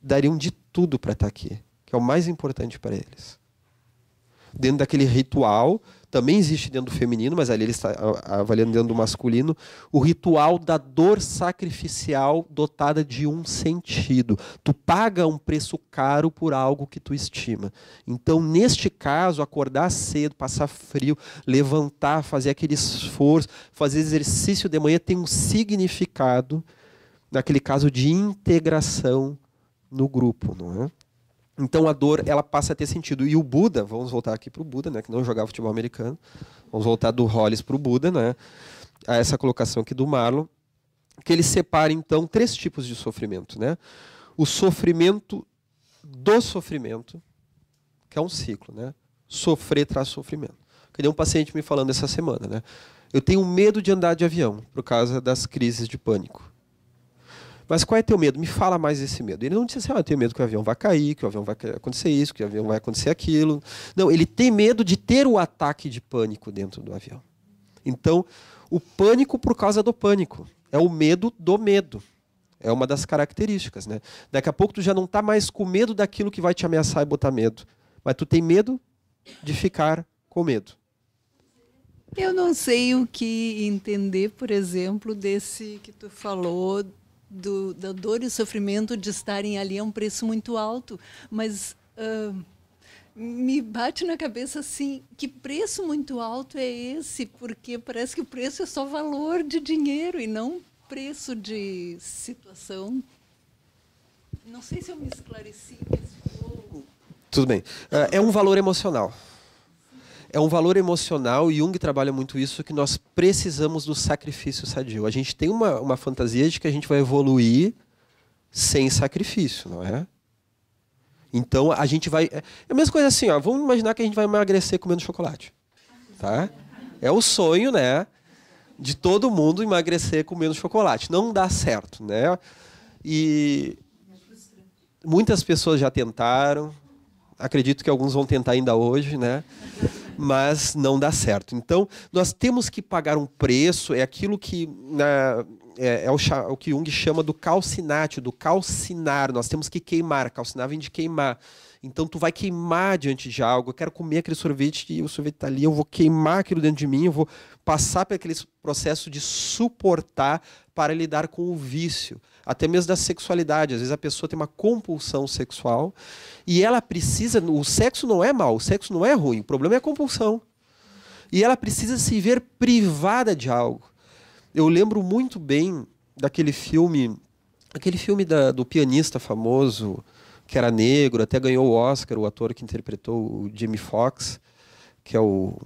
dariam de tudo para estar aqui, que é o mais importante para eles. Dentro daquele ritual também existe dentro do feminino, mas ali ele está avaliando dentro do masculino, o ritual da dor sacrificial dotada de um sentido. Tu paga um preço caro por algo que tu estima. Então, neste caso, acordar cedo, passar frio, levantar, fazer aquele esforço, fazer exercício de manhã tem um significado, naquele caso de integração no grupo, não é? Então a dor ela passa a ter sentido. E o Buda, vamos voltar aqui para o Buda, né, que não jogava futebol americano. Vamos voltar do Hollis para o Buda, né, a essa colocação aqui do Marlon, que ele separa então três tipos de sofrimento, né? O sofrimento do sofrimento, que é um ciclo, né? Sofrer traz sofrimento. Que um paciente me falando essa semana, né? Eu tenho medo de andar de avião por causa das crises de pânico. Mas qual é teu medo? Me fala mais desse medo. Ele não disse assim, ah, eu tenho medo que o avião vai cair, que o avião vai acontecer isso, que o avião vai acontecer aquilo. Não, ele tem medo de ter o ataque de pânico dentro do avião. Então, o pânico por causa do pânico. É o medo do medo. É uma das características. Né? Daqui a pouco tu já não está mais com medo daquilo que vai te ameaçar e botar medo. Mas tu tem medo de ficar com medo. Eu não sei o que entender, por exemplo, desse que tu falou do, da dor e sofrimento de estarem ali é um preço muito alto, mas uh, me bate na cabeça assim, que preço muito alto é esse? Porque parece que o preço é só valor de dinheiro e não preço de situação. Não sei se eu me esclareci. Tudo bem. Uh, é um valor emocional. É um valor emocional, e Jung trabalha muito isso, que nós precisamos do sacrifício sadio. A gente tem uma, uma fantasia de que a gente vai evoluir sem sacrifício, não é? Então a gente vai. É a mesma coisa assim, ó. Vamos imaginar que a gente vai emagrecer comendo chocolate. Tá? É o sonho, né? De todo mundo emagrecer comendo chocolate. Não dá certo, né? E muitas pessoas já tentaram. Acredito que alguns vão tentar ainda hoje, né? Mas não dá certo. Então, nós temos que pagar um preço, é aquilo que na, é, é o, o, que Jung chama do calcinatio, do calcinar. Nós temos que queimar. Calcinar vem de queimar. Então tu vai queimar diante de algo. Eu quero comer aquele sorvete e o sorvete está ali. Eu vou queimar aquilo dentro de mim. Eu vou passar por aquele processo de suportar para lidar com o vício, até mesmo da sexualidade. Às vezes a pessoa tem uma compulsão sexual e ela precisa. O sexo não é mal, o sexo não é ruim. O problema é a compulsão. E ela precisa se ver privada de algo. Eu lembro muito bem daquele filme, aquele filme da, do pianista famoso, que era negro, até ganhou o Oscar, o ator que interpretou o Jimmy Fox, que é o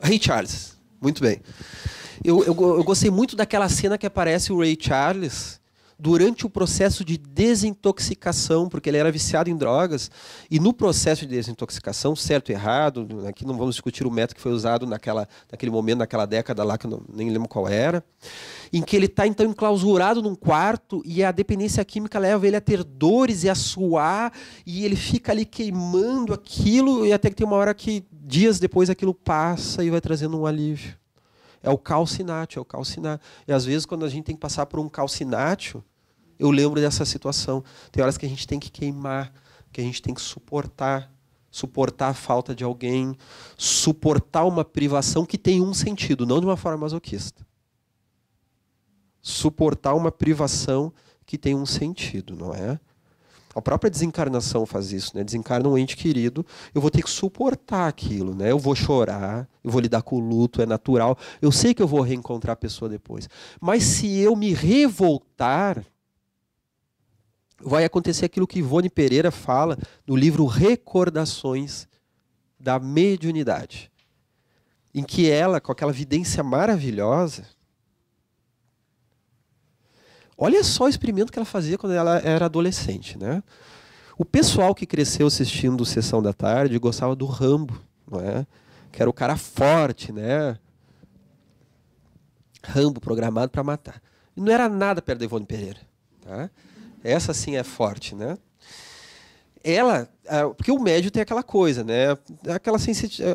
Ray Charles. Muito bem. Eu, eu, eu gostei muito daquela cena que aparece o Ray Charles durante o processo de desintoxicação, porque ele era viciado em drogas, e no processo de desintoxicação, certo e errado, aqui não vamos discutir o método que foi usado naquela, naquele momento, naquela década lá, que eu não, nem lembro qual era, em que ele está então enclausurado num quarto e a dependência química leva ele a ter dores e a suar, e ele fica ali queimando aquilo, e até que tem uma hora que, dias depois, aquilo passa e vai trazendo um alívio. É o calcinátio, é o calcinátio. E às vezes, quando a gente tem que passar por um calcinátio, eu lembro dessa situação. Tem horas que a gente tem que queimar, que a gente tem que suportar. Suportar a falta de alguém, suportar uma privação que tem um sentido, não de uma forma masoquista. Suportar uma privação que tem um sentido, não é? A própria desencarnação faz isso, né? Desencarna um ente querido, eu vou ter que suportar aquilo, né? Eu vou chorar, eu vou lidar com o luto, é natural. Eu sei que eu vou reencontrar a pessoa depois. Mas se eu me revoltar, vai acontecer aquilo que Ivone Pereira fala no livro Recordações da Mediunidade. Em que ela, com aquela vidência maravilhosa, Olha só o experimento que ela fazia quando ela era adolescente, né? O pessoal que cresceu assistindo Sessão da Tarde gostava do Rambo, não é? Que era o cara forte, né? Rambo programado para matar. E não era nada perto da Ivone Pereira, tá? Essa sim é forte, né? Ela, porque o médio tem aquela coisa, né? Aquela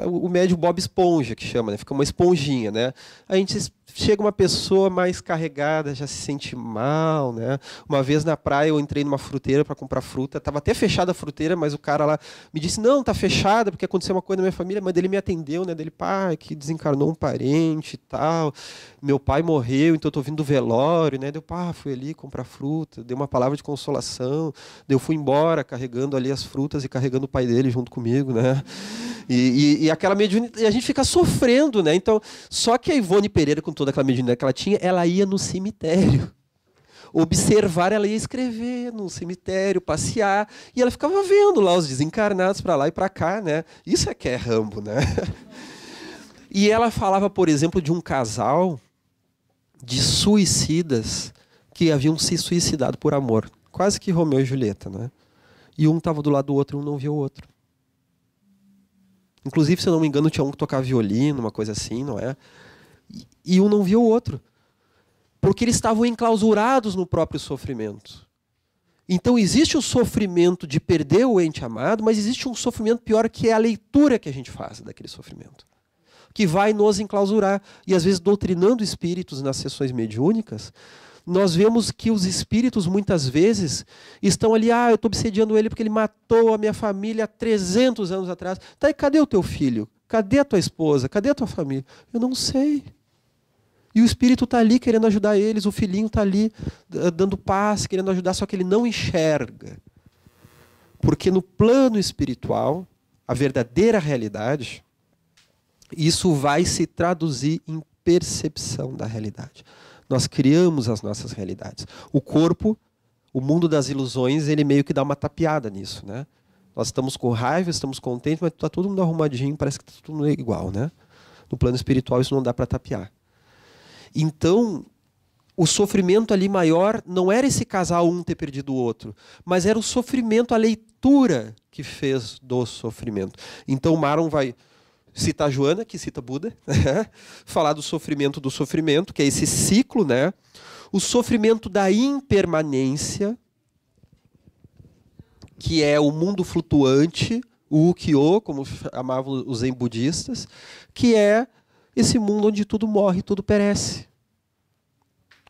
o médio Bob Esponja que chama, né? Fica uma esponjinha, né? A gente chega uma pessoa mais carregada, já se sente mal, né? Uma vez na praia eu entrei numa fruteira para comprar fruta, estava até fechada a fruteira, mas o cara lá me disse: "Não, tá fechada porque aconteceu uma coisa na minha família", mas ele me atendeu, né? Dele, pai, que desencarnou um parente e tal. Meu pai morreu, então eu tô vindo do velório, né? Deu, pá, fui ali comprar fruta, dei uma palavra de consolação, deu fui embora carregando ali as frutas e carregando o pai dele junto comigo, né? E, e, e aquela mediunidade, e a gente fica sofrendo, né? Então, só que a Ivone Pereira, com toda aquela mediunidade que ela tinha, ela ia no cemitério. Observar, ela ia escrever no cemitério, passear, e ela ficava vendo lá os desencarnados para lá e para cá, né? Isso é que é Rambo, né? *laughs* E ela falava, por exemplo, de um casal de suicidas que haviam se suicidado por amor, quase que Romeu e Julieta, né? E um estava do lado do outro, e um não via o outro. Inclusive, se eu não me engano, tinha um que tocava violino, uma coisa assim, não é? E, e um não via o outro. Porque eles estavam enclausurados no próprio sofrimento. Então existe o sofrimento de perder o ente amado, mas existe um sofrimento pior que é a leitura que a gente faz daquele sofrimento. Que vai nos enclausurar. E às vezes, doutrinando espíritos nas sessões mediúnicas, nós vemos que os espíritos muitas vezes estão ali, ah, eu estou obsediando ele porque ele matou a minha família há 300 anos atrás. Tá, e cadê o teu filho? Cadê a tua esposa? Cadê a tua família? Eu não sei. E o espírito está ali querendo ajudar eles, o filhinho está ali dando paz, querendo ajudar, só que ele não enxerga. Porque no plano espiritual, a verdadeira realidade, isso vai se traduzir em percepção da realidade. Nós criamos as nossas realidades. O corpo, o mundo das ilusões, ele meio que dá uma tapeada nisso, né? Nós estamos com raiva, estamos contentes, mas está todo mundo arrumadinho, parece que está mundo igual, né? No plano espiritual isso não dá para tapear. Então, o sofrimento ali maior não era esse casal um ter perdido o outro, mas era o sofrimento, a leitura que fez do sofrimento. Então Maron vai citar Joana, que cita Buda, né? *laughs* falar do sofrimento do sofrimento, que é esse ciclo, né? O sofrimento da impermanência, que é o mundo flutuante, o Ukyo, como chamavam os zen budistas, que é esse mundo onde tudo morre, tudo perece.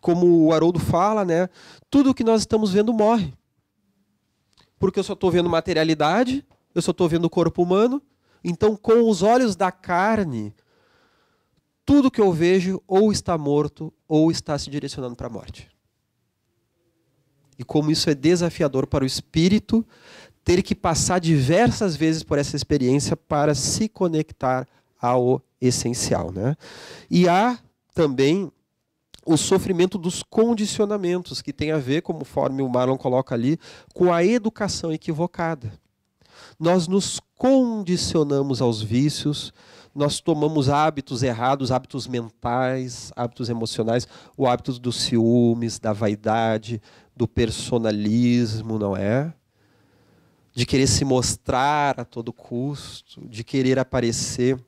Como o Haroldo fala, né? Tudo que nós estamos vendo morre. Porque eu só estou vendo materialidade, eu só estou vendo o corpo humano, então, com os olhos da carne, tudo que eu vejo ou está morto ou está se direcionando para a morte. E como isso é desafiador para o espírito ter que passar diversas vezes por essa experiência para se conectar ao essencial, né? E há também o sofrimento dos condicionamentos, que tem a ver, conforme o Marlon coloca ali, com a educação equivocada. Nós nos condicionamos aos vícios, nós tomamos hábitos errados, hábitos mentais, hábitos emocionais, o hábito dos ciúmes, da vaidade, do personalismo, não é? De querer se mostrar a todo custo, de querer aparecer.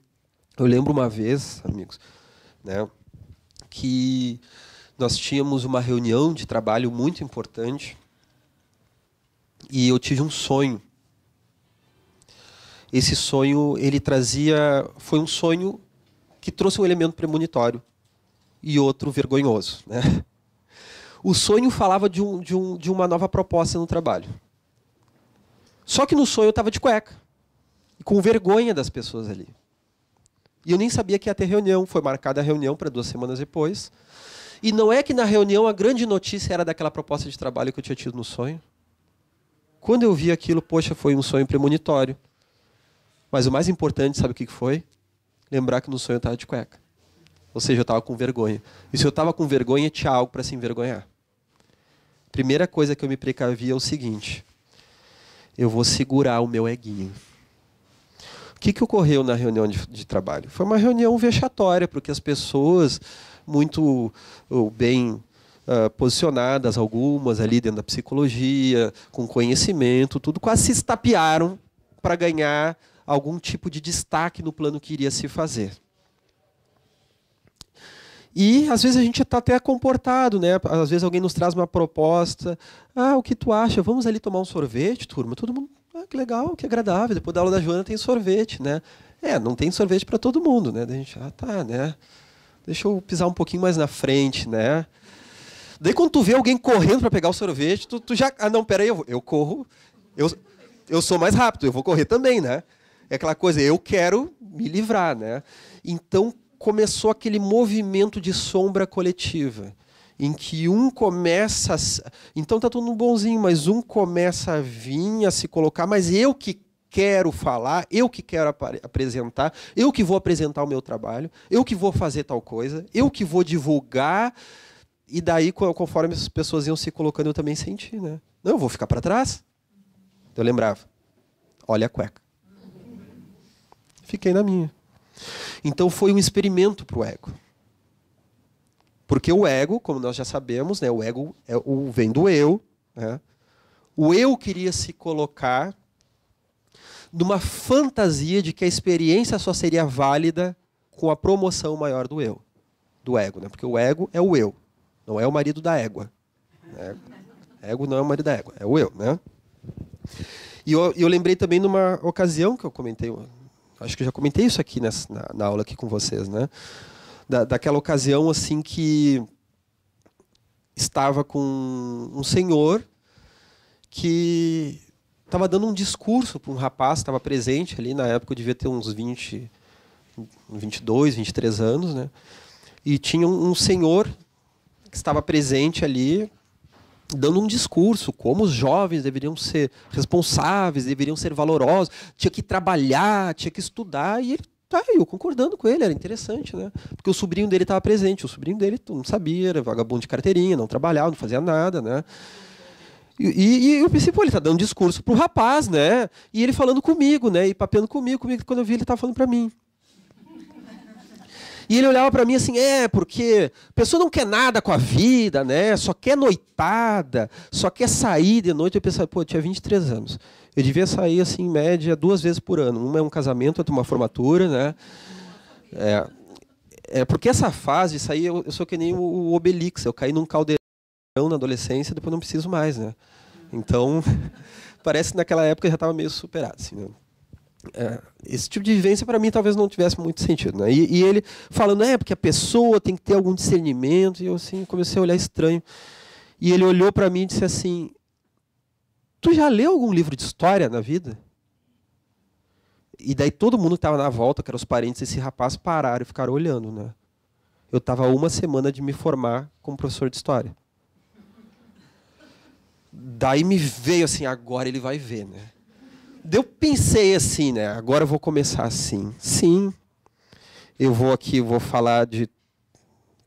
Eu lembro uma vez, amigos, né, que nós tínhamos uma reunião de trabalho muito importante e eu tive um sonho esse sonho ele trazia foi um sonho que trouxe um elemento premonitório e outro vergonhoso, né? O sonho falava de, um, de, um, de uma nova proposta no trabalho. Só que no sonho eu estava de cueca, com vergonha das pessoas ali. E eu nem sabia que ia ter reunião. Foi marcada a reunião para duas semanas depois. E não é que na reunião a grande notícia era daquela proposta de trabalho que eu tinha tido no sonho. Quando eu vi aquilo, poxa, foi um sonho premonitório. Mas o mais importante, sabe o que foi? Lembrar que no sonho eu estava de cueca. Ou seja, eu estava com vergonha. E se eu estava com vergonha, tinha algo para se envergonhar. Primeira coisa que eu me precavi é o seguinte: eu vou segurar o meu eguinho. O que, que ocorreu na reunião de, de trabalho? Foi uma reunião vexatória, porque as pessoas, muito bem uh, posicionadas, algumas ali dentro da psicologia, com conhecimento, tudo, quase se estapearam para ganhar algum tipo de destaque no plano que iria se fazer. E às vezes a gente está até comportado, né? Às vezes alguém nos traz uma proposta. Ah, o que tu acha? Vamos ali tomar um sorvete, turma? Todo mundo, ah, que legal, que agradável. Depois da aula da Joana tem sorvete, né? É, não tem sorvete para todo mundo, né? Daí a gente, ah, tá, né? Deixa eu pisar um pouquinho mais na frente, né? Daí quando tu vê alguém correndo para pegar o sorvete, tu, tu, já, ah, não, peraí, eu, eu corro, eu, eu sou mais rápido, eu vou correr também, né? É aquela coisa, eu quero me livrar, né? Então começou aquele movimento de sombra coletiva, em que um começa, a, então tá todo bonzinho, mas um começa a vir a se colocar, mas eu que quero falar, eu que quero ap apresentar, eu que vou apresentar o meu trabalho, eu que vou fazer tal coisa, eu que vou divulgar. E daí, conforme as pessoas iam se colocando, eu também senti, né? Não, eu vou ficar para trás. Eu lembrava. Olha a cueca fiquei na minha. Então foi um experimento para o ego. Porque o ego, como nós já sabemos, né, o ego é o, vem do eu. Né? O eu queria se colocar numa fantasia de que a experiência só seria válida com a promoção maior do eu, do ego. Né? Porque o ego é o eu, não é o marido da égua. Né? Ego não é o marido da égua, é o eu. Né? E eu, eu lembrei também numa ocasião que eu comentei acho que já comentei isso aqui nessa, na, na aula aqui com vocês, né? Da, daquela ocasião assim que estava com um senhor que estava dando um discurso para um rapaz estava presente ali na época, eu devia ter uns 20, 22, 23 anos, né? E tinha um senhor que estava presente ali, dando um discurso, como os jovens deveriam ser responsáveis, deveriam ser valorosos, tinha que trabalhar, tinha que estudar, e ele tá eu concordando com ele, era interessante, né? Porque o sobrinho dele estava presente, o sobrinho dele não sabia, era vagabundo de carteirinha, não trabalhava, não fazia nada, né? E, e, e eu pensei, pô, ele está dando discurso pro rapaz, né? E ele falando comigo, né? E papeando comigo, comigo. Quando eu vi, ele estava falando para mim. E ele olhava para mim assim, é, porque a pessoa não quer nada com a vida, né? Só quer noitada, só quer sair de noite. Eu pensava, pô, eu tinha 23 anos. Eu devia sair, assim, em média, duas vezes por ano. Uma é um casamento, outra uma formatura, né? É, é porque essa fase, isso aí, eu, eu sou que nem o Obelix. Eu caí num caldeirão na adolescência, depois não preciso mais, né? Então, *laughs* parece que naquela época eu já estava meio superado, assim, né? É, esse tipo de vivência para mim talvez não tivesse muito sentido. Né? E, e, ele falando, é, porque a pessoa tem que ter algum discernimento, e eu assim comecei a olhar estranho. E ele olhou para mim e disse assim: Tu já leu algum livro de história na vida? E daí todo mundo que estava na volta, que eram os parentes desse rapaz, pararam e ficaram olhando. Né? Eu estava uma semana de me formar como professor de história. Daí me veio assim, agora ele vai ver, né? Eu pensei assim, né? Agora eu vou começar assim. Sim, eu vou aqui, vou falar de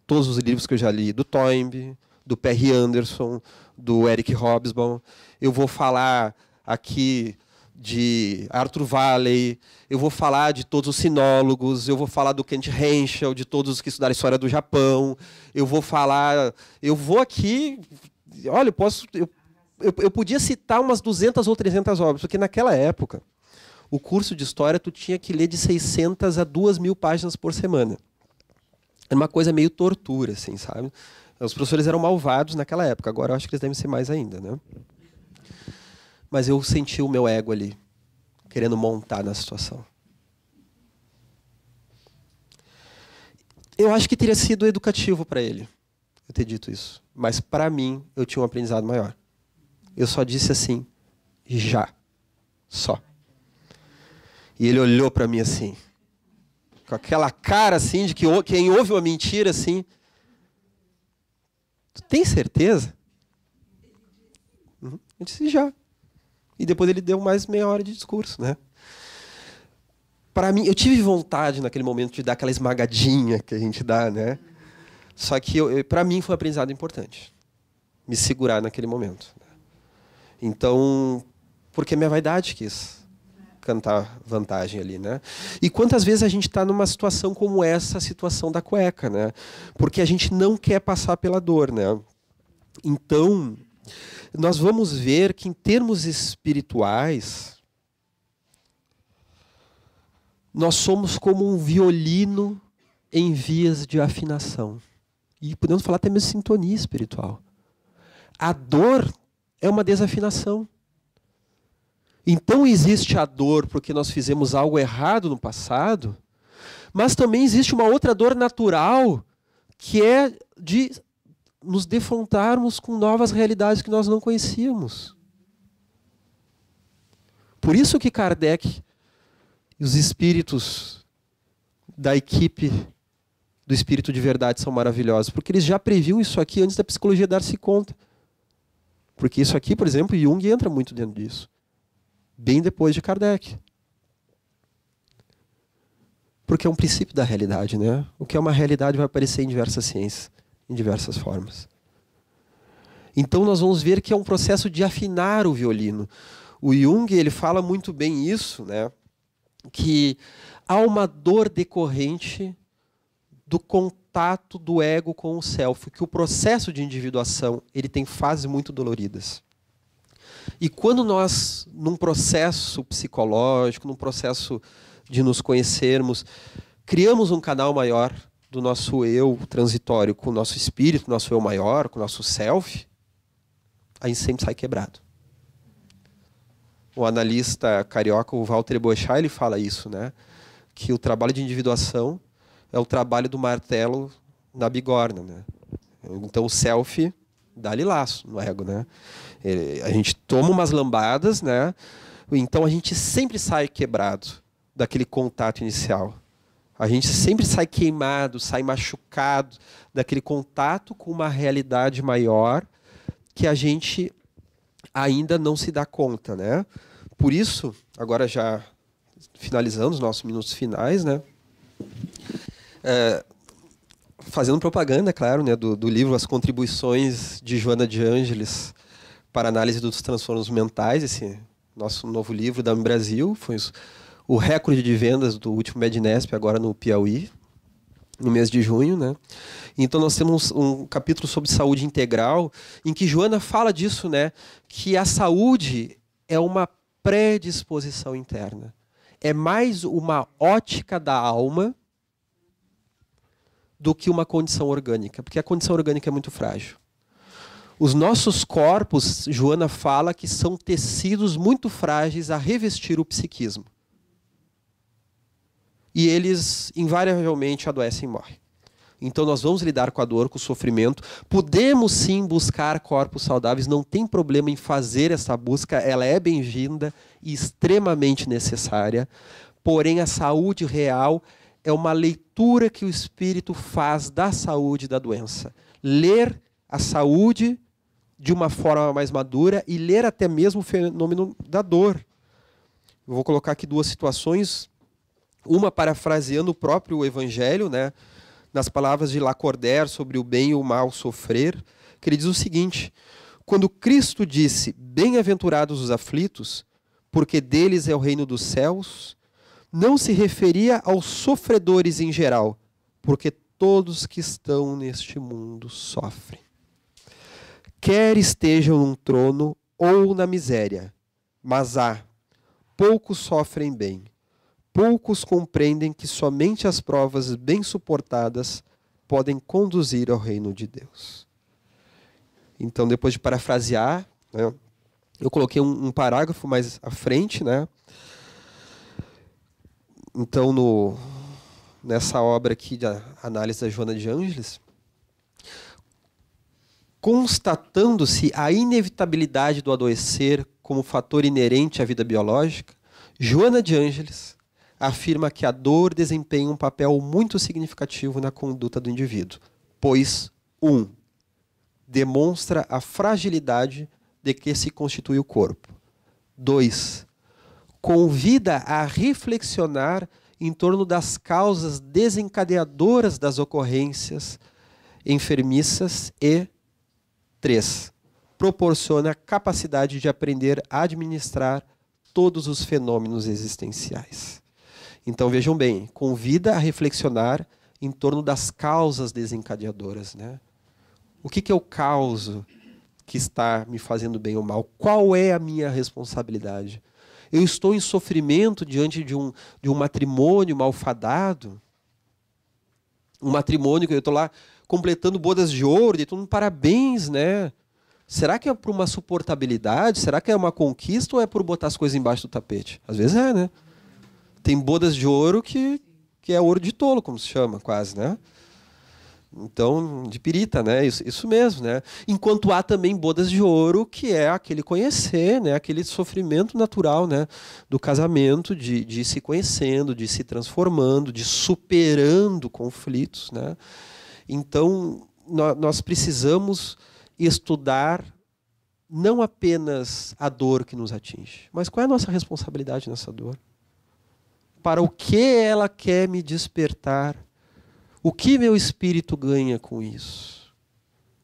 todos os livros que eu já li, do Toynbee, do Perry Anderson, do Eric Hobsbawm. Eu vou falar aqui de Arthur Valley, eu vou falar de todos os sinólogos, eu vou falar do Kent Henschel, de todos os que estudaram história do Japão, eu vou falar, eu vou aqui, olha, eu posso, eu eu, eu podia citar umas 200 ou 300 obras, porque naquela época, o curso de história tu tinha que ler de 600 a 2 mil páginas por semana. Era uma coisa meio tortura, assim, sabe? Os professores eram malvados naquela época, agora eu acho que eles devem ser mais ainda, né? Mas eu senti o meu ego ali, querendo montar na situação. Eu acho que teria sido educativo para ele eu ter dito isso. Mas para mim, eu tinha um aprendizado maior. Eu só disse assim, já. Só. E ele olhou para mim assim, com aquela cara assim de que quem ouve uma mentira assim. Tu tem certeza? Uhum. Eu disse já. E depois ele deu mais meia hora de discurso, né? Para mim, eu tive vontade naquele momento de dar aquela esmagadinha que a gente dá, né? Só que para mim foi um aprendizado importante. Me segurar naquele momento. Então, porque minha vaidade quis cantar vantagem ali, né? E quantas vezes a gente está numa situação como essa, a situação da cueca, né? Porque a gente não quer passar pela dor, né? Então, nós vamos ver que em termos espirituais, nós somos como um violino em vias de afinação. E podemos falar até mesmo sintonia espiritual. A dor é uma desafinação. Então existe a dor porque nós fizemos algo errado no passado, mas também existe uma outra dor natural, que é de nos defrontarmos com novas realidades que nós não conhecíamos. Por isso que Kardec e os espíritos da equipe do Espírito de Verdade são maravilhosos, porque eles já previam isso aqui antes da psicologia dar-se conta. Porque isso aqui, por exemplo, Jung entra muito dentro disso. Bem depois de Kardec. Porque é um princípio da realidade, né? O que é uma realidade vai aparecer em diversas ciências, em diversas formas. Então nós vamos ver que é um processo de afinar o violino. O Jung, ele fala muito bem isso, né? Que há uma dor decorrente do contato contato do ego com o self, que o processo de individuação ele tem fases muito doloridas. E quando nós, num processo psicológico, num processo de nos conhecermos, criamos um canal maior do nosso eu transitório com o nosso espírito, nosso eu maior, com o nosso self, a gente sempre sai quebrado. O analista carioca, o Walter Boechat, ele fala isso, né? Que o trabalho de individuação é o trabalho do martelo na bigorna, né? Então o selfie dá-lhe laço no ego, né? A gente toma umas lambadas, né? Então a gente sempre sai quebrado daquele contato inicial. A gente sempre sai queimado, sai machucado daquele contato com uma realidade maior que a gente ainda não se dá conta, né? Por isso, agora já finalizando os nossos minutos finais, né? É, fazendo propaganda, claro, né, do, do, livro As Contribuições de Joana de Ângeles para Análise dos Transtornos Mentais, esse nosso novo livro da Brasil, foi o recorde de vendas do último Mednesp, agora no Piauí, no mês de junho, né? Então nós temos um capítulo sobre saúde integral, em que Joana fala disso, né? Que a saúde é uma predisposição interna. É mais uma ótica da alma do que uma condição orgânica, porque a condição orgânica é muito frágil. Os nossos corpos, Joana fala que são tecidos muito frágeis a revestir o psiquismo. E eles invariavelmente adoecem e morrem. Então nós vamos lidar com a dor, com o sofrimento. Podemos sim buscar corpos saudáveis, não tem problema em fazer essa busca, ela é bem-vinda e extremamente necessária. Porém, a saúde real é uma leitura que o espírito faz da saúde da doença. Ler a saúde de uma forma mais madura e ler até mesmo o fenômeno da dor. Eu vou colocar aqui duas situações, uma parafraseando o próprio evangelho, né, nas palavras de Lacordaire sobre o bem e o mal sofrer, que ele diz o seguinte: quando Cristo disse: "Bem-aventurados os aflitos, porque deles é o reino dos céus", não se referia aos sofredores em geral, porque todos que estão neste mundo sofrem. Quer estejam num trono ou na miséria, mas há, poucos sofrem bem, poucos compreendem que somente as provas bem suportadas podem conduzir ao reino de Deus. Então, depois de parafrasear, né, eu coloquei um, um parágrafo mais à frente, né? Então, no, nessa obra aqui de análise da Joana de Ângeles, constatando-se a inevitabilidade do adoecer como fator inerente à vida biológica, Joana de Ângeles afirma que a dor desempenha um papel muito significativo na conduta do indivíduo, pois, um, demonstra a fragilidade de que se constitui o corpo. Dois, convida a reflexionar em torno das causas desencadeadoras das ocorrências enfermiças e três proporciona capacidade de aprender a administrar todos os fenômenos existenciais. Então vejam bem, convida a reflexionar em torno das causas desencadeadoras, né? O que, que é o causo que está me fazendo bem ou mal? Qual é a minha responsabilidade? Eu estou em sofrimento diante de um, de um matrimônio malfadado. Um matrimônio que eu estou lá completando bodas de ouro, de mundo, parabéns, né? Será que é por uma suportabilidade? Será que é uma conquista ou é por botar as coisas embaixo do tapete? Às vezes é, né? Tem bodas de ouro que, que é ouro de tolo, como se chama, quase, né? Então, de pirita, né? Isso, isso mesmo, né? Enquanto há também bodas de ouro, que é aquele conhecer, né? Aquele sofrimento natural, né? Do casamento, de, de se conhecendo, de se transformando, de superando conflitos, né? Então, nós precisamos estudar não apenas a dor que nos atinge, mas qual é a nossa responsabilidade nessa dor? Para o que ela quer me despertar? O que meu espírito ganha com isso?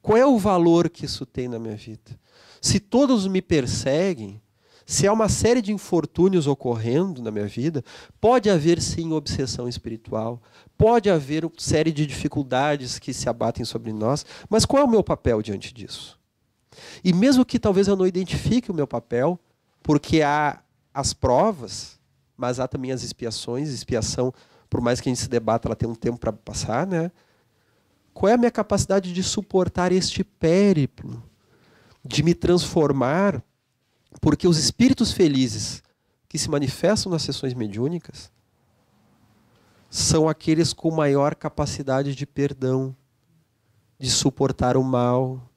Qual é o valor que isso tem na minha vida? Se todos me perseguem, se há uma série de infortúnios ocorrendo na minha vida, pode haver sim obsessão espiritual, pode haver uma série de dificuldades que se abatem sobre nós, mas qual é o meu papel diante disso? E mesmo que talvez eu não identifique o meu papel, porque há as provas, mas há também as expiações, expiação por mais que a gente se debata, ela tem um tempo para passar, né? Qual é a minha capacidade de suportar este périplo, de me transformar, porque os espíritos felizes que se manifestam nas sessões mediúnicas são aqueles com maior capacidade de perdão, de suportar o mal,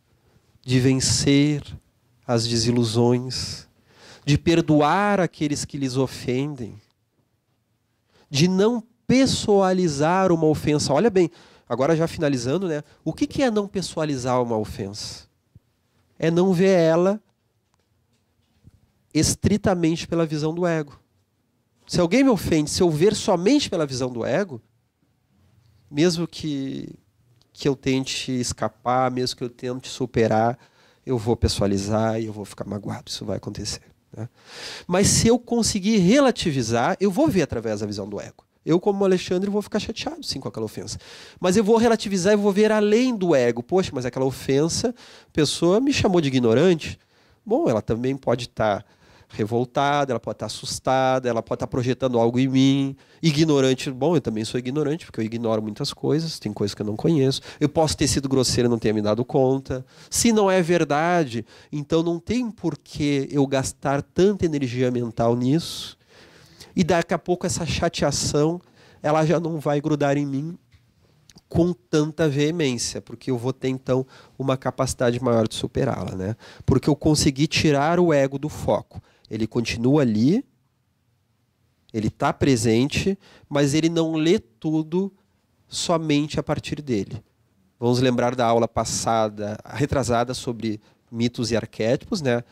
de vencer as desilusões, de perdoar aqueles que lhes ofendem, de não pessoalizar uma ofensa. Olha bem, agora já finalizando, né? O que, é não pessoalizar uma ofensa? É não ver ela estritamente pela visão do ego. Se alguém me ofende, se eu ver somente pela visão do ego, mesmo que, que eu tente escapar, mesmo que eu tente superar, eu vou pessoalizar e eu vou ficar magoado. Isso vai acontecer. Né? Mas se eu conseguir relativizar, eu vou ver através da visão do ego. Eu, como Alexandre, vou ficar chateado sim com aquela ofensa. Mas eu vou relativizar e vou ver além do ego. Poxa, mas aquela ofensa, a pessoa me chamou de ignorante. Bom, ela também pode estar. Revoltada, ela pode estar assustada, ela pode estar projetando algo em mim. Ignorante, bom, eu também sou ignorante, porque eu ignoro muitas coisas, tem coisas que eu não conheço. Eu posso ter sido grosseiro e não ter me dado conta. Se não é verdade, então não tem por que eu gastar tanta energia mental nisso. E daqui a pouco essa chateação, ela já não vai grudar em mim com tanta veemência, porque eu vou ter então uma capacidade maior de superá-la, né? Porque eu consegui tirar o ego do foco ele continua ali, ele está presente, mas ele não lê tudo somente a partir dele. Vamos lembrar da aula passada, retrasada, sobre mitos e arquétipos, né?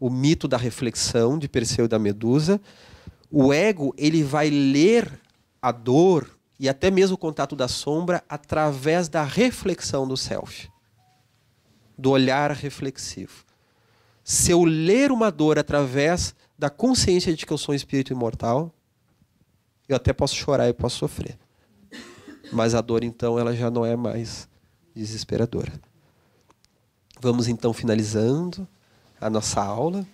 O mito da reflexão de Perseu e da Medusa. O ego ele vai ler a dor e até mesmo o contato da sombra através da reflexão do self, do olhar reflexivo se eu ler uma dor através da consciência de que eu sou um espírito imortal, eu até posso chorar e posso sofrer. Mas a dor, então, ela já não é mais desesperadora. Vamos então finalizando a nossa aula.